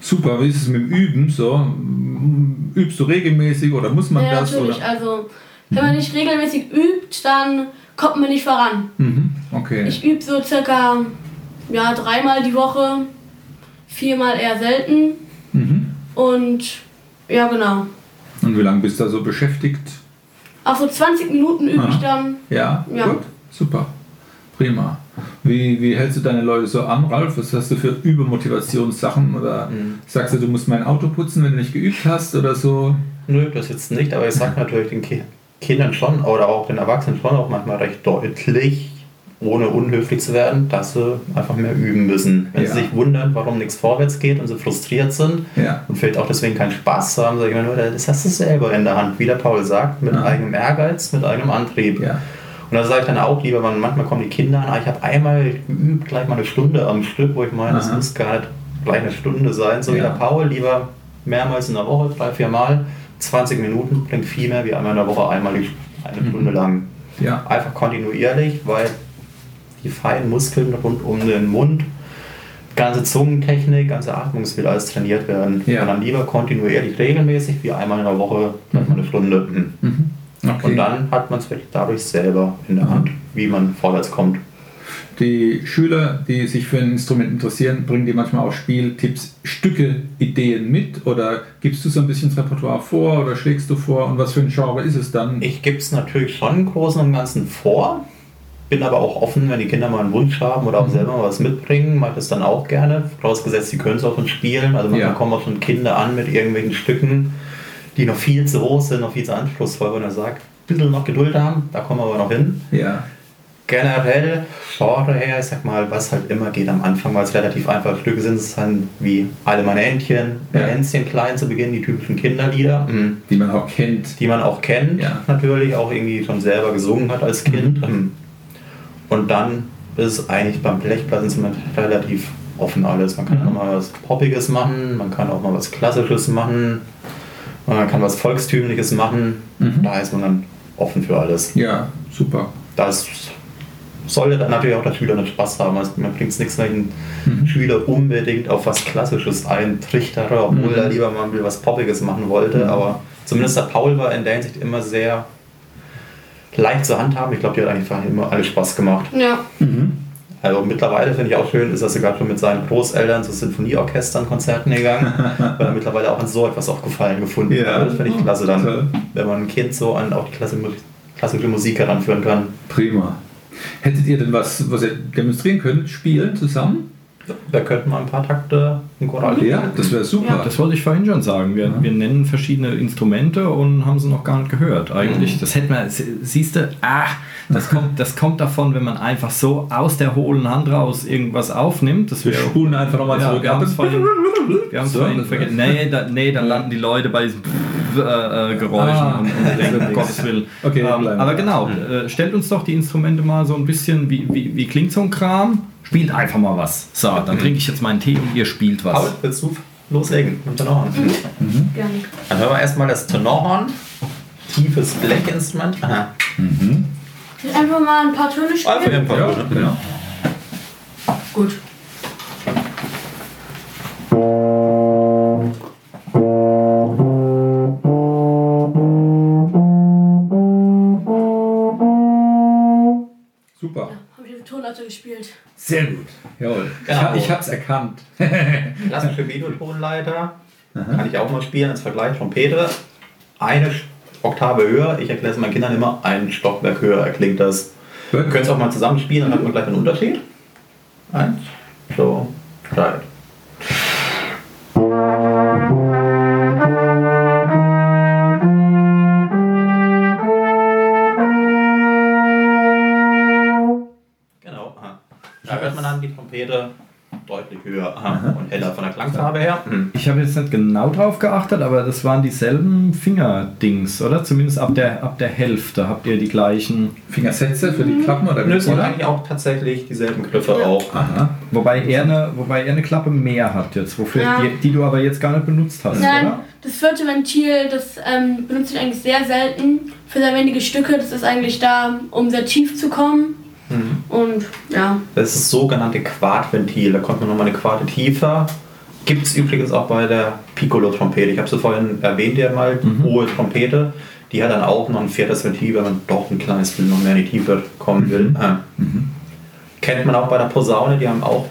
Super, wie ist es mit dem Üben so? Übst du regelmäßig oder muss man Ja, das? natürlich. Oder? Also, wenn man nicht regelmäßig übt, dann kommt man nicht voran. Mhm. Okay. Ich übe so circa ja, dreimal die Woche, viermal eher selten. Mhm. Und ja, genau. Und wie lange bist du da so beschäftigt? Auch so 20 Minuten übe ich dann. Ja, Ja. gut, super. Prima. Wie, wie hältst du deine Leute so an, Ralf? Was hast du für Übermotivationssachen? Oder Mhm. sagst du, du musst mein Auto putzen, wenn du nicht geübt hast oder so? Nö, das jetzt nicht, aber ich sag natürlich den Ki Kindern schon oder auch den Erwachsenen schon auch manchmal recht deutlich, ohne unhöflich zu werden, dass sie einfach mehr üben müssen. Wenn Ja. sie sich wundern, warum nichts vorwärts geht und sie frustriert sind Ja. und vielleicht auch deswegen keinen Spaß haben, sage ich immer nur, das hast du selber in der Hand, wie der Paul sagt, mit Ja. eigenem Ehrgeiz, mit eigenem Antrieb. Und da sage ich dann auch lieber, man, manchmal kommen die Kinder an, ah, ich habe einmal geübt, gleich mal eine Stunde am Stück, wo ich meine, Aha. muss gar nicht gleich eine Stunde sein. So wie Ja. der Paul, lieber mehrmals in der Woche, drei, vier Mal, 20 Minuten, bringt viel mehr wie einmal in der Woche, einmal eine Mhm. Stunde lang. Ja. Einfach kontinuierlich, weil die feinen Muskeln rund um den Mund, ganze Zungentechnik, ganze Atmung, es will alles trainiert werden. Ja. Und dann lieber kontinuierlich, regelmäßig, wie einmal in der Woche, gleich mal eine Stunde. Hm. Mhm. Okay. Und dann hat man es wirklich dadurch selber in der Hand, wie man vorwärts kommt. Die Schüler, die sich für ein Instrument interessieren, bringen dir manchmal auch Spieltipps, Stücke, Ideen mit oder gibst du so ein bisschen das Repertoire vor oder schlägst du vor und was für ein Genre ist es dann? Ich gebe es natürlich schon im Großen und Ganzen vor, bin aber auch offen, wenn die Kinder mal einen Wunsch haben oder auch selber mal was mitbringen, mache ich das dann auch gerne. Vorausgesetzt, die können es auch schon spielen. Also manchmal Ja. kommen auch schon Kinder an mit irgendwelchen Stücken, die noch viel zu groß sind, noch viel zu anspruchsvoll, wo er sagt, ein bisschen noch Geduld haben, da kommen wir aber noch hin. Ja. Generell, Genre her, ich sag mal, was halt immer geht am Anfang, weil es relativ einfache Stücke sind, es dann wie Alle meine Entchen, Ja. Hänschen klein zu Beginn, die typischen Kinderlieder. Mhm Die man auch kennt. die man auch kennt, Ja. natürlich auch irgendwie schon selber gesungen hat als Kind. Ähm, Und dann ist es eigentlich beim Blechblasinstrument relativ offen alles. Man kann Mhm. auch mal was Poppiges machen, man kann auch mal was Klassisches machen, man kann was Volkstümliches machen. Mhm. Da ist man dann offen für alles. Ja, super. Das sollte dann natürlich auch der Schüler einen Spaß haben. Also man bringt es nichts, wenn ich einen Mhm. Schüler unbedingt auf was Klassisches eintrichtere, obwohl Mhm. er lieber mal was Poppiges machen wollte. Mhm. Aber zumindest der Paul war in der Hinsicht immer sehr leicht zu handhaben. Ich glaube, die hat eigentlich immer alles Spaß gemacht. Ja. Also mittlerweile finde ich auch schön, ist er sogar schon mit seinen Großeltern zu Sinfonieorchestern Konzerten gegangen, weil er mittlerweile auch an so etwas auch Gefallen gefunden Ja. hat. Das finde ich klasse dann, Toll. wenn man ein Kind so an auch die klassische, klassische Musik heranführen kann. Prima. Hättet ihr denn was, was ihr demonstrieren könnt, spielen zusammen? Da könnten wir ein paar Takte in Choral Ja, das wäre super. Das wollte ich vorhin schon sagen. Wir, Ja. wir nennen verschiedene Instrumente und haben sie noch gar nicht gehört. Mhm. Eigentlich, das hätten wir, sie- siehst du, ah, das kommt, das kommt davon, wenn man einfach so aus der hohlen Hand raus irgendwas aufnimmt. Das Wir spulen einfach nochmal ja, zurück. wir haben es vorhin, wir haben's So, vorhin das vergessen. Nee, da, nee, dann landen die Leute bei diesen äh, äh, Geräuschen Ah. und, und denken, um Gottes Willen. Okay, ähm, aber genau, äh, stellt uns doch die Instrumente mal so ein bisschen, wie, wie, wie klingt so ein Kram? Spielt einfach mal was. So, dann trinke ich jetzt meinen Tee und ihr spielt Paul, was. willst du loslegen mit dem Tenorhorn? Gerne. Dann hören wir erstmal das Tenorhorn. Tiefes Blechinstrument. Aha. Einfach mal ein paar Töne Einfach spielen. ein paar Ja, Töne. genau. Gut. Super. Hab ich jetzt Tonlaute gespielt. Sehr gut. Jawohl. Genau. Ich, ich hab's erkannt. Klassische Videotonleiter. Kann ich auch mal spielen als Vergleich. Trompete. Eine Oktave höher. Ich erkläre es meinen Kindern immer. Ein Stockwerk höher klingt das. Wir können es auch mal zusammenspielen, dann hat man gleich einen Unterschied. Eins, zwei, drei. Trompete deutlich höher aha, und heller von der Klangfarbe her. Mhm. Ich habe jetzt nicht genau drauf geachtet, aber das waren dieselben Fingerdings, oder? Zumindest ab der, ab der Hälfte habt ihr die gleichen. Fingersätze für die Klappen oder Nö, sind eigentlich auch tatsächlich dieselben Griffe auch. Aha. Wobei er eine, wobei er eine Klappe mehr hat jetzt, wofür Ja. die, die du aber jetzt gar nicht benutzt hast, Nein, oder? das vierte Ventil, das ähm, benutze ich eigentlich sehr selten für sehr wenige Stücke. Das ist eigentlich da, um sehr tief zu kommen. Und ja, Das ist das sogenannte Quartventil. Da kommt man nochmal eine Quarte tiefer. Gibt es übrigens auch bei der Piccolo-Trompete. Ich habe sie vorhin erwähnt, ja mal, die hohe Trompete. Die hat dann auch noch ein viertes Ventil, wenn man doch ein kleines bisschen noch mehr in die Tiefe kommen will. Ah. Kennt man auch bei der Posaune, die haben auch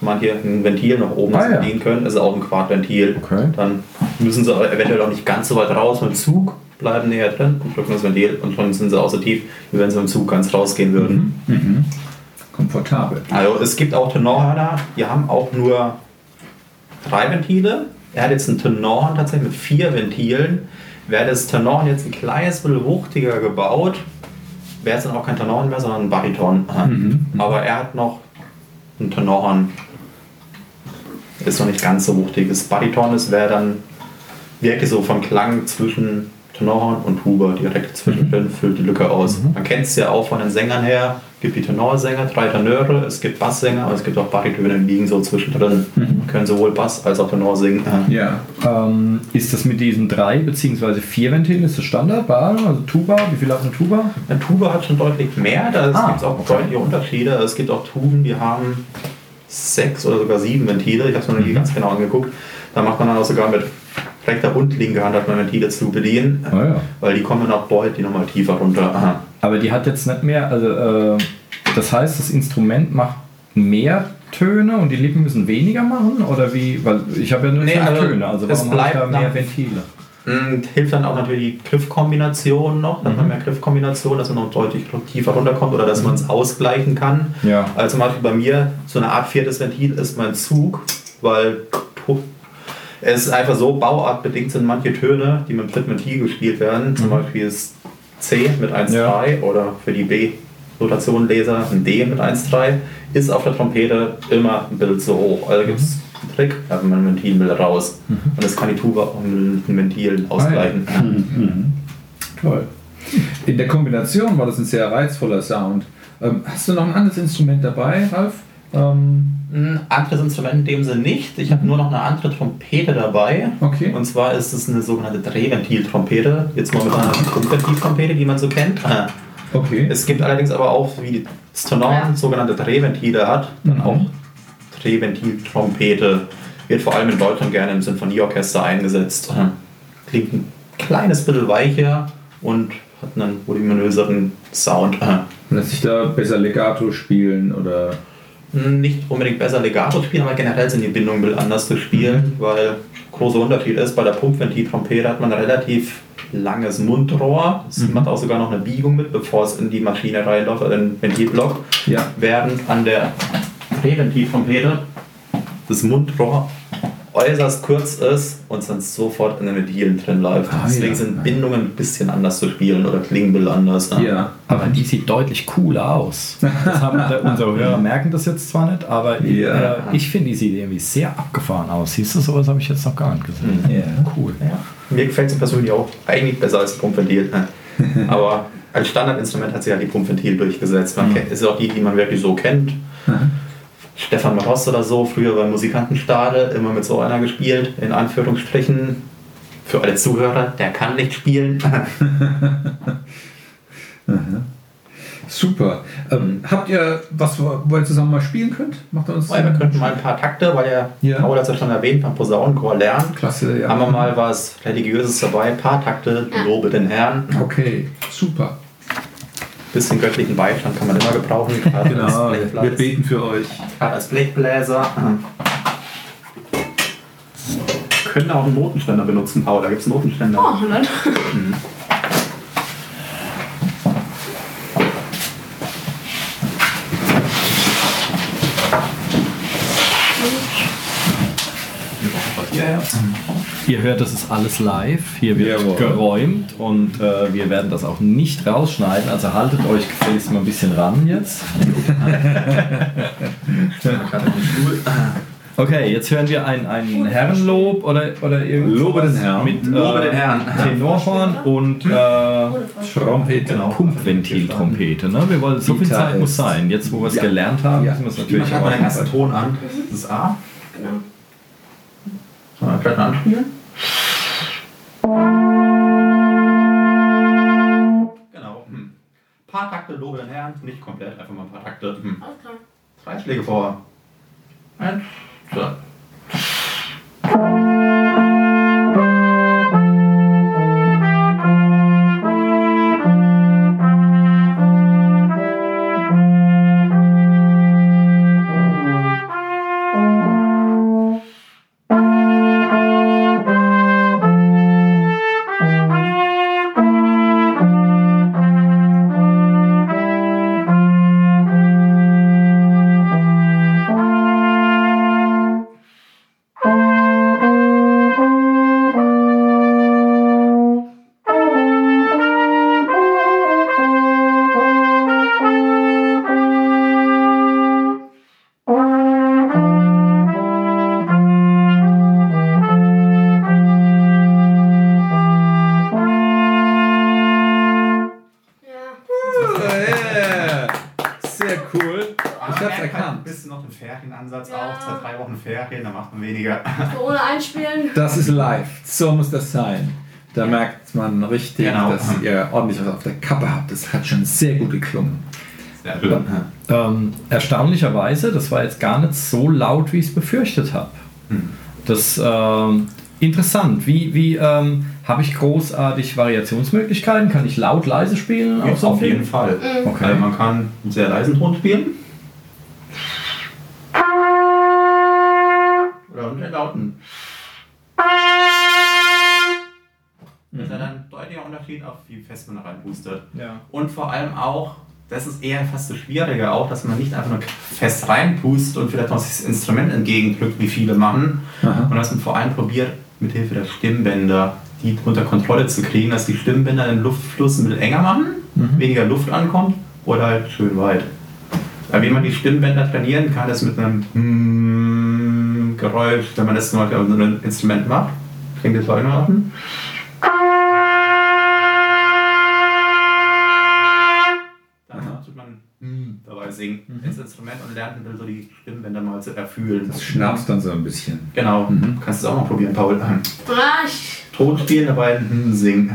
manche ein Ventil noch oben, Ah, sie ja. bedienen können. Das ist auch ein Quartventil. Okay. Dann müssen sie eventuell auch nicht ganz so weit raus mit dem Zug, bleiben näher drin und drücken das Ventil und schon sind sie auch so tief, wie wenn sie im Zug ganz rausgehen würden. Komfortabel. Also es gibt auch Tenorhörner, die haben auch nur drei Ventile. Er hat jetzt einen Tenorhorn tatsächlich mit vier Ventilen. Wäre das Tenorhorn jetzt ein kleines bisschen wuchtiger gebaut, wäre es dann auch kein Tenorhorn mehr, sondern ein Bariton. Aber er hat noch ein Tenorhorn. Ist noch nicht ganz so wuchtig. Das Bariton ist wäre dann wirklich so vom Klang zwischen Tenorhorn und Huber direkt zwischendrin, füllt die Lücke aus. Man kennt es ja auch von den Sängern her. Es gibt die Tenorsänger, drei Tenöre, es gibt Basssänger, aber es gibt auch Baritöne, die liegen so zwischendrin. Können sowohl Bass als auch Tenor singen. Ja. Ähm, ist das mit diesen drei bzw. vier Ventilen, ist das Standard allen? Also Tuba, wie viel hat eine Tuba? Ein Tuba hat schon deutlich mehr, da Ah, gibt es auch okay. deutliche Unterschiede. Es gibt auch Tuben, die haben sechs oder sogar sieben Ventile. Ich habe es mir noch nie Mhm. ganz genau angeguckt. Da macht man dann auch sogar mit rechter und linker Hand hat man Ventile zu bedienen, Ah, ja. weil die kommen auch deutlich nochmal tiefer runter. Aha. Aber die hat jetzt nicht mehr, also äh, das heißt, das Instrument macht mehr Töne und die Lippen müssen weniger machen? Oder wie? Weil ich habe ja nur Nee, also Töne, also es warum habe ich da bleibt mehr Ventile? Mm, Hilft dann auch natürlich die Griffkombination noch, dass Mhm. man mehr Griffkombination, dass man noch deutlich tiefer runterkommt oder dass man es ausgleichen kann. Ja. Also zum Beispiel bei mir so eine Art viertes Ventil ist mein Zug, weil es ist einfach so, bauartbedingt sind manche Töne, die mit dritten Ventil gespielt werden, zum Beispiel ist C mit 1,3 oder für die B-Notationenleser ein D mit 1,3, ist auf der Trompete immer ein bisschen zu hoch. Also gibt es einen Trick, da man ein Ventil will raus. Und das kann die Tuba auch mit den Ventilen ausgleichen. Toll. In der Kombination war das ein sehr reizvoller Sound. Ähm, hast du noch ein anderes Instrument dabei, Ralf? Ähm, Ein anderes Instrument in dem Sinne nicht. Ich habe nur noch eine andere Trompete dabei. Okay. Und zwar ist es eine sogenannte Drehventil-Trompete. Jetzt mal mit einer Pumpventil-Trompete, die man so kennt. Ah. okay. Es gibt allerdings aber auch, wie das Tenorn sogenannte Drehventile hat, dann Mhm. auch Drehventil-Trompete. Wird vor allem in Deutschland gerne im Sinfonieorchester eingesetzt. Ah. Klingt ein kleines bisschen weicher und hat einen voluminöseren Sound. Ah. Lässt sich da besser Legato spielen oder. Nicht unbedingt besser Legato spielen, aber generell sind die Bindungen ein bisschen anders zu spielen, weil großer Unterschied ist, bei der Pumpventil-Trompete hat man ein relativ langes Mundrohr. Es macht auch sogar noch eine Biegung mit, bevor es in die Maschine reinläuft oder in den Ventilblock. Ja. Während an der Drehventil-Trompete das Mundrohr äußerst kurz ist und dann sofort in den Ventilen drin läuft. Ah, Deswegen ja. sind Bindungen ein bisschen anders zu spielen oder klingen ein bisschen anders. Ja. Aber die sieht deutlich cooler aus. Das haben unsere Hörer merken das jetzt zwar nicht, aber ich, Ja. äh, ich finde, die sieht irgendwie sehr abgefahren aus. Siehst du, sowas habe ich jetzt noch gar nicht gesehen. Ja. Cool. Ja. Mir gefällt sie persönlich auch eigentlich besser als Pumpventil. Aber als Standardinstrument hat sich halt die Pumpventil durchgesetzt. Man kennt, ist auch die, die man wirklich so kennt. Stefan Marost oder so, früher beim Musikantenstadel, immer mit so einer gespielt, in Anführungsstrichen. Für alle Zuhörer, der kann nicht spielen. Super. Ähm, habt ihr was, wo ihr zusammen mal spielen könnt? Macht ihr uns. wir könnten mal ein paar Takte, weil ja, Ja. Paul hat es ja schon erwähnt, beim Posaunenchor lernen. Klasse, ja. Haben wir mal was Religiöses dabei, ein paar Takte, lobe den Herrn. Okay, super. Bisschen göttlichen Beistand kann man immer gebrauchen. Genau, wir beten für euch. Gerade als Blechbläser. Können auch einen Notenständer benutzen, Paul. Da gibt es einen Notenständer. Oh, nett. Ja, ja. Ihr hört, das ist alles live. Hier wird Jawohl. geräumt und äh, wir werden das auch nicht rausschneiden. Also haltet euch gefälligst mal ein bisschen ran jetzt. Okay, jetzt hören wir ein, ein Herrenlob oder, oder irgendwas. Lobe den Herrn. Mit äh, Lobe den Herrn. Tenorhorn und äh, Trompete. Pumpventiltrompete. Ne? Wir wollen, so viel Zeit muss sein. Jetzt, wo wir es gelernt haben, Ja. müssen wir es Natürlich natürlich hat man den ersten. Ton an. Das ist A. Genau. Mal anspielen? Genau. Hm. Paar Takte Lobe den Herrn, nicht komplett, einfach mal ein paar Takte. Hm. Alles klar. Drei Schläge vor. Eins, zwei. Wochen Ferien, da macht man weniger. Ohne Einspielen. Das ist live. So muss das sein. Da merkt man richtig, Genau. dass ihr ordentlich was auf der Kappe habt. Das hat schon sehr gut geklungen. Sehr schön. Ähm, erstaunlicherweise, das war jetzt gar nicht so laut, wie ich es befürchtet habe. Das ähm, interessant. Wie, wie ähm, habe ich großartig Variationsmöglichkeiten? Kann ich laut, leise spielen? Auf, so einem auf jeden? Fall. Okay. Also man kann einen sehr leisen Ton spielen. Oder einen sehr lauten. Das ist ja dann ein deutlicher Unterschied auf wie fest man da reinpustet. Ja. Und vor allem auch, das ist eher fast das Schwierige auch, dass man nicht einfach nur fest reinpustet und vielleicht noch das Instrument entgegendrückt, wie viele machen. Aha. Und dass man vor allem probiert, mit Hilfe der Stimmbänder die unter Kontrolle zu kriegen, dass die Stimmbänder den Luftfluss ein bisschen enger machen, weniger Luft ankommt oder halt schön weit. Aber wie man die Stimmbänder trainieren kann, ist mit einem mm Geräusch, wenn man das zum Beispiel auf so einem Instrument macht. Klingt das folgendermaßen. Dann tut man mm dabei singen ins Instrument und lernt dann so die Stimmbänder mal zu erfühlen. Das schnappst dann so ein bisschen. Genau, kannst du es auch mal probieren, Paul. Ah, ich. Ton spielen, dabei hm, singen.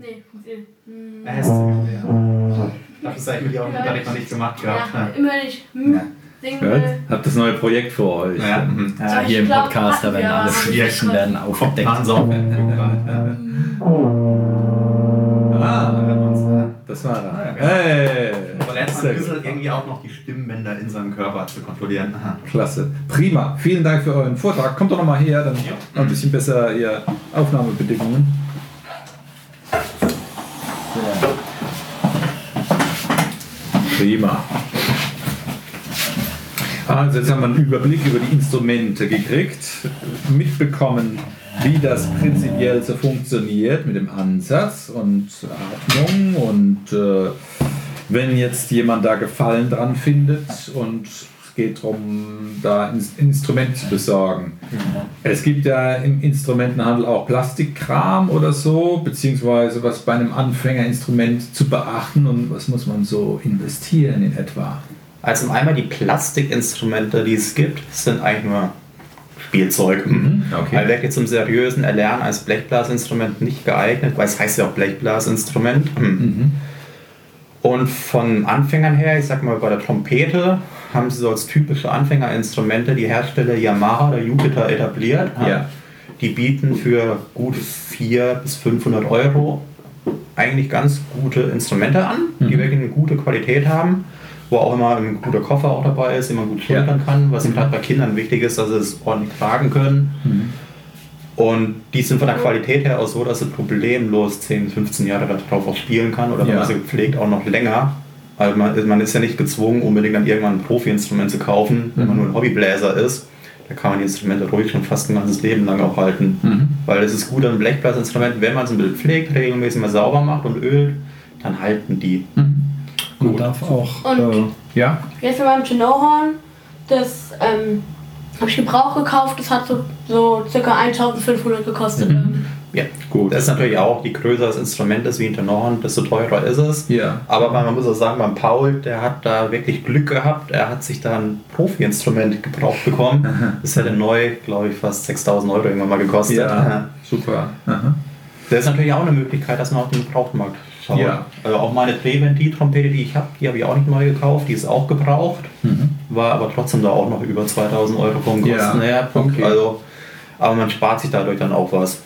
Nee, nee. Hm. Äh, schwer. Das habe ich mit dir auch Unterricht noch nicht gemacht gehabt. Ja, ne? immer nicht. Hm. Ja. Will. Habt das neue Projekt vor euch. Ja, mhm. Ja, hier im glaub, Podcast, da werden alle Schwierchen werden aufgedeckt. Ah, das war da. Hey. Sehr ein bisschen irgendwie auch noch die Stimmbänder in seinem Körper zu kontrollieren. Aha. Klasse. Prima. Vielen Dank für euren Vortrag. Kommt doch noch mal her, dann noch ein bisschen besser ihr Aufnahmebedingungen. Prima. Also jetzt haben wir einen Überblick über die Instrumente gekriegt, mitbekommen, wie das prinzipiell so funktioniert mit dem Ansatz und Atmung und äh, wenn jetzt jemand da Gefallen dran findet und es geht darum, da ein Instrument zu besorgen. Es gibt ja im Instrumentenhandel auch Plastikkram oder so, beziehungsweise was bei einem Anfängerinstrument zu beachten und was muss man so investieren in etwa. Also einmal die Plastikinstrumente, die es gibt, sind eigentlich nur Spielzeug. okay. Weil wirklich zum seriösen Erlernen als Blechblasinstrument nicht geeignet, weil es heißt ja auch Blechblasinstrument. Und von Anfängern her, ich sag mal bei der Trompete, haben sie so als typische Anfängerinstrumente die Hersteller Yamaha oder Jupiter etabliert. Ja. Die bieten für gut 400 bis 500 Euro eigentlich ganz gute Instrumente an, die wirklich eine gute Qualität haben, wo auch immer ein guter Koffer auch dabei ist, den man gut schultern kann, was gerade bei Kindern wichtig ist, dass sie es ordentlich tragen können. Und die sind von der Qualität her auch so, dass sie problemlos 10, 15 Jahre darauf auch spielen kann oder wenn Ja. man sie pflegt auch noch länger. Also man, man ist ja nicht gezwungen, unbedingt dann irgendwann ein Profi-Instrument zu kaufen, wenn man nur ein Hobbybläser ist. Da kann man die Instrumente ruhig schon fast ein ganzes Leben lang auch halten. Weil es ist gut an einem Blechblasinstrument, wenn man es ein bisschen pflegt, regelmäßig mal sauber macht und ölt, dann halten die. Man darf auch. Und- äh, ja? Jetzt mit meinem Genohorn, das ähm, habe ich Gebrauch gekauft, das hat so, so circa 1500 gekostet. Ähm, Ja, Gut. Das ist natürlich auch, je größer das Instrument ist wie ein Tenorhorn, desto teurer ist es. Ja. Aber man muss auch sagen, beim Paul, der hat da wirklich Glück gehabt. Er hat sich da ein Profi-Instrument gebraucht bekommen. Das hätte neu, glaube ich, fast 6000 Euro irgendwann mal gekostet. Ja, super. Aha. Das ist natürlich auch eine Möglichkeit, dass man auf den Gebrauchtmarkt schaut. Ja. Also auch meine Treventil-Trompete, die ich habe, die habe ich auch nicht neu gekauft. Die ist auch gebraucht. War aber trotzdem da auch noch über 2000 Euro vom Mhm. Ja, okay. Also, aber man spart sich dadurch dann auch was.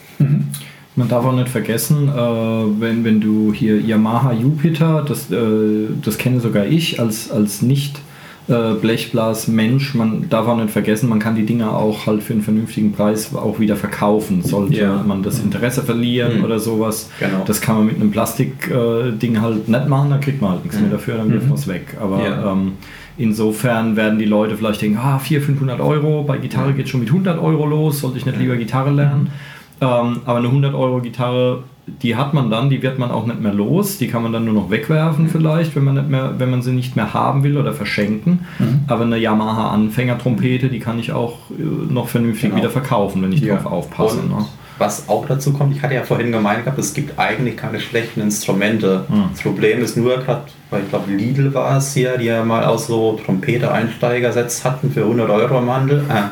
Man darf auch nicht vergessen, äh, wenn, wenn du hier Yamaha Jupiter, das, äh, das kenne sogar ich als, als nicht äh, Blechblas-Mensch, man darf auch nicht vergessen, man kann die Dinger auch halt für einen vernünftigen Preis auch wieder verkaufen. Sollte Ja. man das Interesse verlieren Mhm. oder sowas, Genau. das kann man mit einem Plastik-Ding halt nicht machen, da kriegt man halt nichts mehr dafür, dann wirft man es weg. Aber Ja. ähm, insofern werden die Leute vielleicht denken, ah, 400, 500 Euro, bei Gitarre geht schon mit 100 Euro los, sollte ich nicht lieber Gitarre lernen. Ähm, aber eine 100 Euro Gitarre, die hat man dann, die wird man auch nicht mehr los, die kann man dann nur noch wegwerfen vielleicht, wenn man, nicht mehr, wenn man sie nicht mehr haben will oder verschenken. Aber eine Yamaha Anfängertrompete, die kann ich auch äh, noch vernünftig Genau. wieder verkaufen, wenn ich Ja. drauf aufpasse. Und Ne? was auch dazu kommt, ich hatte ja vorhin gemeint gehabt, es gibt eigentlich keine schlechten Instrumente. Das Problem ist nur gerade, weil ich glaube Lidl war es hier, die ja mal auch so Trompete-Einsteigersets hatten für 100 Euro im Handel. Ah.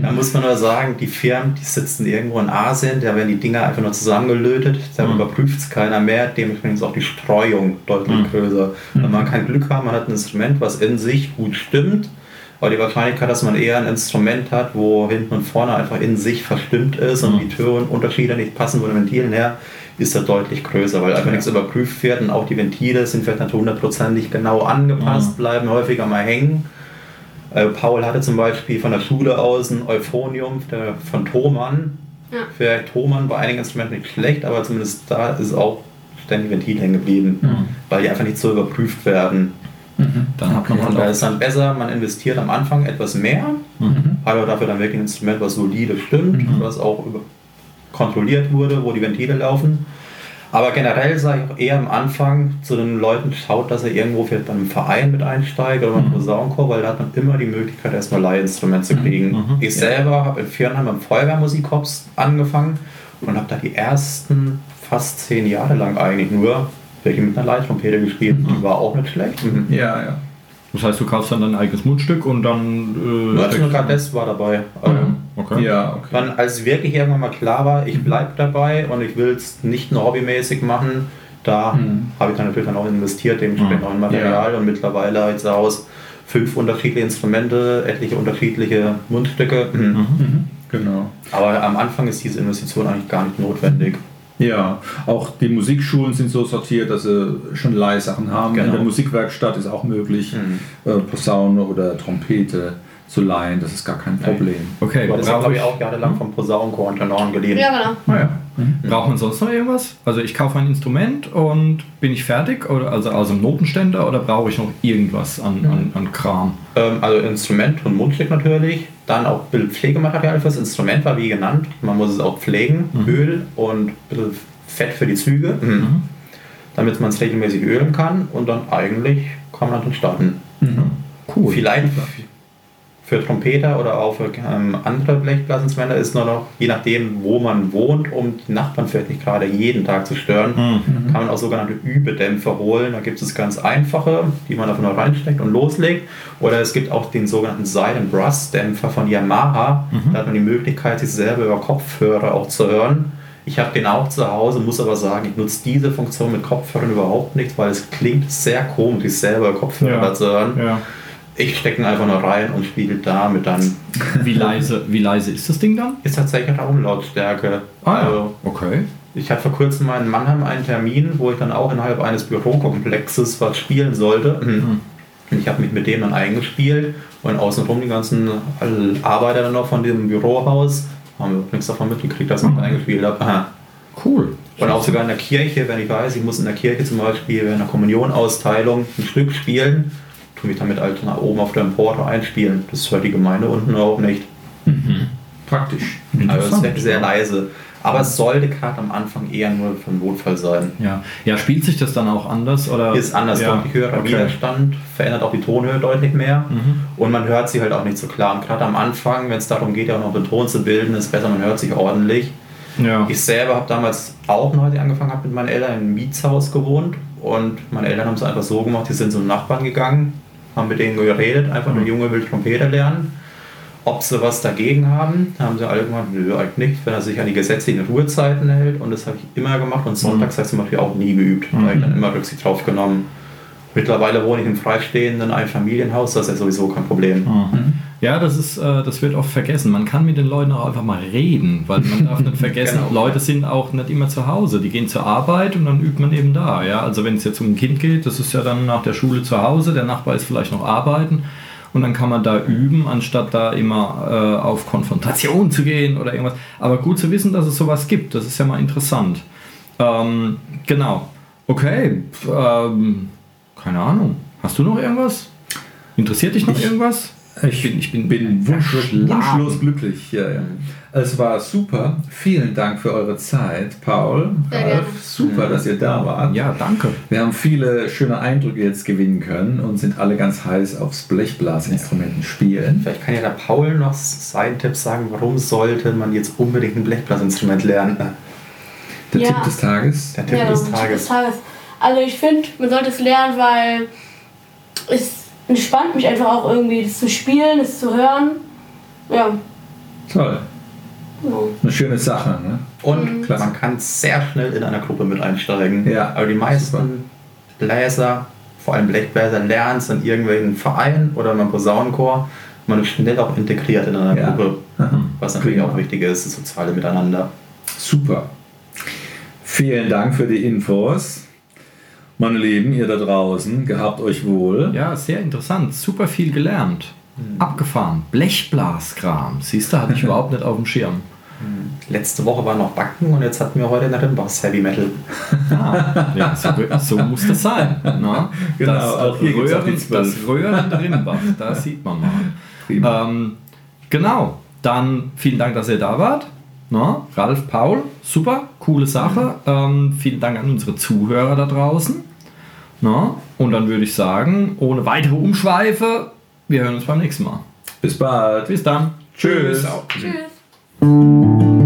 Da muss man nur sagen, die Firmen, die sitzen irgendwo in Asien, da werden die Dinger einfach nur zusammengelötet, da überprüft es keiner mehr, dementsprechend ist auch die Streuung deutlich größer. Wenn man kein Glück hat, man hat ein Instrument, was in sich gut stimmt, aber die Wahrscheinlichkeit, dass man eher ein Instrument hat, wo hinten und vorne einfach in sich verstimmt ist und die Türenunterschiede nicht passen von den Ventilen her, ist da deutlich größer, weil einfach nichts überprüft wird und auch die Ventile sind vielleicht nicht hundertprozentig genau angepasst, bleiben häufiger mal hängen. Äh, Paul hatte zum Beispiel von der Schule aus ein Euphonium der, von Thomann. Ja. Für Thomann bei einigen Instrumenten nicht schlecht, aber zumindest da ist auch ständig Ventil hängen geblieben, weil die einfach nicht so überprüft werden. Dann hat man Und halt da ist dann besser, man investiert am Anfang etwas mehr, Mhm. hat aber dafür dann wirklich ein Instrument, was solide stimmt, was auch über kontrolliert wurde, wo die Ventile laufen. Aber generell sage ich auch eher am Anfang zu den Leuten, schaut, dass er irgendwo vielleicht bei einem Verein mit einsteigt oder beim Posaunenchor, weil da hat man immer die Möglichkeit, erstmal Leihinstrument zu kriegen. Ich selber habe in Viernheim beim Feuerwehrmusikkorps angefangen und habe da die ersten fast zehn Jahre lang eigentlich nur welche mit einer Leittrompete gespielt. Die war auch nicht schlecht. Mhm. Ja, ja. Das heißt, du kaufst dann dein eigenes Mundstück und dann. Äh, Nur zum Gardest war dabei. Also, okay. Ja, okay. Dann, als wirklich irgendwann mal klar war, ich bleibe dabei und ich will es nicht nur hobbymäßig machen, da habe ich dann natürlich dann auch investiert, dementsprechend auch in Material und mittlerweile zu Hause fünf unterschiedliche Instrumente, etliche unterschiedliche Mundstücke. Mhm. Genau. Aber am Anfang ist diese Investition eigentlich gar nicht notwendig. Ja, auch die Musikschulen sind so sortiert, dass sie schon Leihsachen haben. Genau. In der Musikwerkstatt ist auch möglich, äh, Posaune oder Trompete zu leihen. Das ist gar kein Problem. Okay, Aber das habe brauche ich ich, auch jahrelang vom Posaunenchor und Tenoren geliehen. Ja, genau. Ah, ja. braucht man sonst noch irgendwas? Also ich kaufe ein Instrument und bin ich fertig? Oder also aus dem Notenständer oder brauche ich noch irgendwas an, an, an Kram? Ähm, also Instrument und Mundstück natürlich. Dann auch ein bisschen Pflegematerial fürs Instrument war wie genannt. Man muss es auch pflegen, Öl und ein bisschen Fett für die Züge, damit man es regelmäßig ölen kann. Und dann eigentlich kann man dann starten. Cool. Vielleicht für Trompeter oder auch für ähm, andere Blechblasinstrumente ist nur noch, je nachdem, wo man wohnt, um die Nachbarn vielleicht nicht gerade jeden Tag zu stören, kann man auch sogenannte Übedämpfer holen. Da gibt es ganz einfache, die man einfach nur reinsteckt und loslegt. Oder es gibt auch den sogenannten Silent Brass Dämpfer von Yamaha. Da hat man die Möglichkeit, sich selber über Kopfhörer auch zu hören. Ich habe den auch zu Hause, muss aber sagen, ich nutze diese Funktion mit Kopfhörern überhaupt nicht, weil es klingt sehr komisch, sich selber über Kopfhörer Ja. zu hören. Ja. Ich stecke ihn einfach nur rein und spiele damit dann. Wie leise, wie leise ist das Ding dann? Ist tatsächlich Raumlautstärke. Ah ja, Also, okay. Ich hatte vor kurzem mal in Mannheim einen Termin, wo ich dann auch innerhalb eines Bürokomplexes was spielen sollte. Und ich habe mich mit dem dann eingespielt und außenrum die ganzen Arbeiter dann noch von dem Bürohaus haben wir nichts davon mitgekriegt, dass ich mich eingespielt habe. Aha. Cool. Und auch sogar in der Kirche, wenn ich weiß, ich muss in der Kirche zum Beispiel während der Kommunionausteilung ein Stück spielen, tue mich damit halt nach oben auf der Importer einspielen. Das hört die Gemeinde unten auch nicht. Praktisch. Also es ist sehr leise. Aber es sollte gerade am Anfang eher nur für einen Notfall sein. Ja. ja, spielt sich das dann auch anders? Oder? Ist anders, ja. deutlich höherer okay. Widerstand, verändert auch die Tonhöhe deutlich mehr und man hört sie halt auch nicht so klar. Und gerade am Anfang, wenn es darum geht, ja auch noch den Ton zu bilden, ist besser, man hört sich ordentlich. Ja. Ich selber habe damals auch ich angefangen habe, mit meinen Eltern in einem Mietshaus gewohnt und meine Eltern haben es einfach so gemacht, die sind zu einem Nachbarn gegangen, haben mit denen geredet, einfach der Junge will Trompete lernen. Ob sie was dagegen haben, haben sie alle gemacht, nö, eigentlich nicht, wenn er sich an die gesetzlichen Ruhezeiten hält und das habe ich immer gemacht und sonntags habe ich zum Beispiel auch nie geübt, da habe ich dann immer Rücksicht drauf genommen. Mittlerweile wohne ich im freistehenden Einfamilienhaus, das ist ja sowieso kein Problem. Ja, das ist, äh, das wird oft vergessen. Man kann mit den Leuten auch einfach mal reden, weil man darf nicht vergessen, Genau. Leute sind auch nicht immer zu Hause. Die gehen zur Arbeit und dann übt man eben da. Ja, also wenn es jetzt um ein Kind geht, das ist ja dann nach der Schule zu Hause. Der Nachbar ist vielleicht noch arbeiten und dann kann man da üben, anstatt da immer äh, auf Konfrontation zu gehen oder irgendwas. Aber gut zu wissen, dass es sowas gibt. Das ist ja mal interessant. Ähm, genau. Okay. Ähm, keine Ahnung. Hast du noch irgendwas? Interessiert dich noch irgendwas? Ich bin- ich bin bin wunschlos, wunschlos glücklich. Ja, ja. Es war super. Vielen Dank für eure Zeit, Paul, Sehr Ralf. gerne. Super, dass ihr da wart. Ja, danke. Wir haben viele schöne Eindrücke jetzt gewinnen können und sind alle ganz heiß aufs Blechblasinstrumenten spielen. Vielleicht kann ja der Paul noch seinen Tipp sagen, warum sollte man jetzt unbedingt ein Blechblasinstrument lernen? Der Ja. Tipp des Tages. Der Tipp ja, des Tipp Tages. des Tages. Also ich finde, man sollte es lernen, weil es entspannt mich einfach auch irgendwie, das zu spielen, das zu hören. Ja, Toll. genau. Eine schöne Sache. Ne? Und Klasse. man kann sehr schnell in einer Gruppe mit einsteigen. Ja, Aber die meisten super. Bläser, vor allem Blechbläser, lernen es in irgendwelchen Vereinen oder im Posaunenchor. Man ist schnell auch integriert in einer Ja. Gruppe. Aha. Was natürlich Prima. auch wichtig ist, das soziale Miteinander. Super. Vielen Dank für die Infos. Meine Lieben, ihr da draußen, gehabt euch wohl. Ja, sehr interessant. Super viel gelernt. Abgefahren. Blechblaskram. Siehst du, hatte ich überhaupt nicht auf dem Schirm. Letzte Woche war noch Backen und jetzt hatten wir heute in der Rimbachs Heavy Metal. Ah, ja, so, so muss das sein. Na? Genau, das, auch hier auch Röhren, zwölf. das Röhren Rimbach, da sieht man mal. Prima. Ähm, genau, dann vielen Dank, dass ihr da wart. Na, Ralf, Paul, super, coole Sache. Ähm, vielen Dank an unsere Zuhörer da draußen. Na, und dann würde ich sagen, ohne weitere Umschweife, wir hören uns beim nächsten Mal. Bis bald. Bis dann. Tschüss. Tschüss.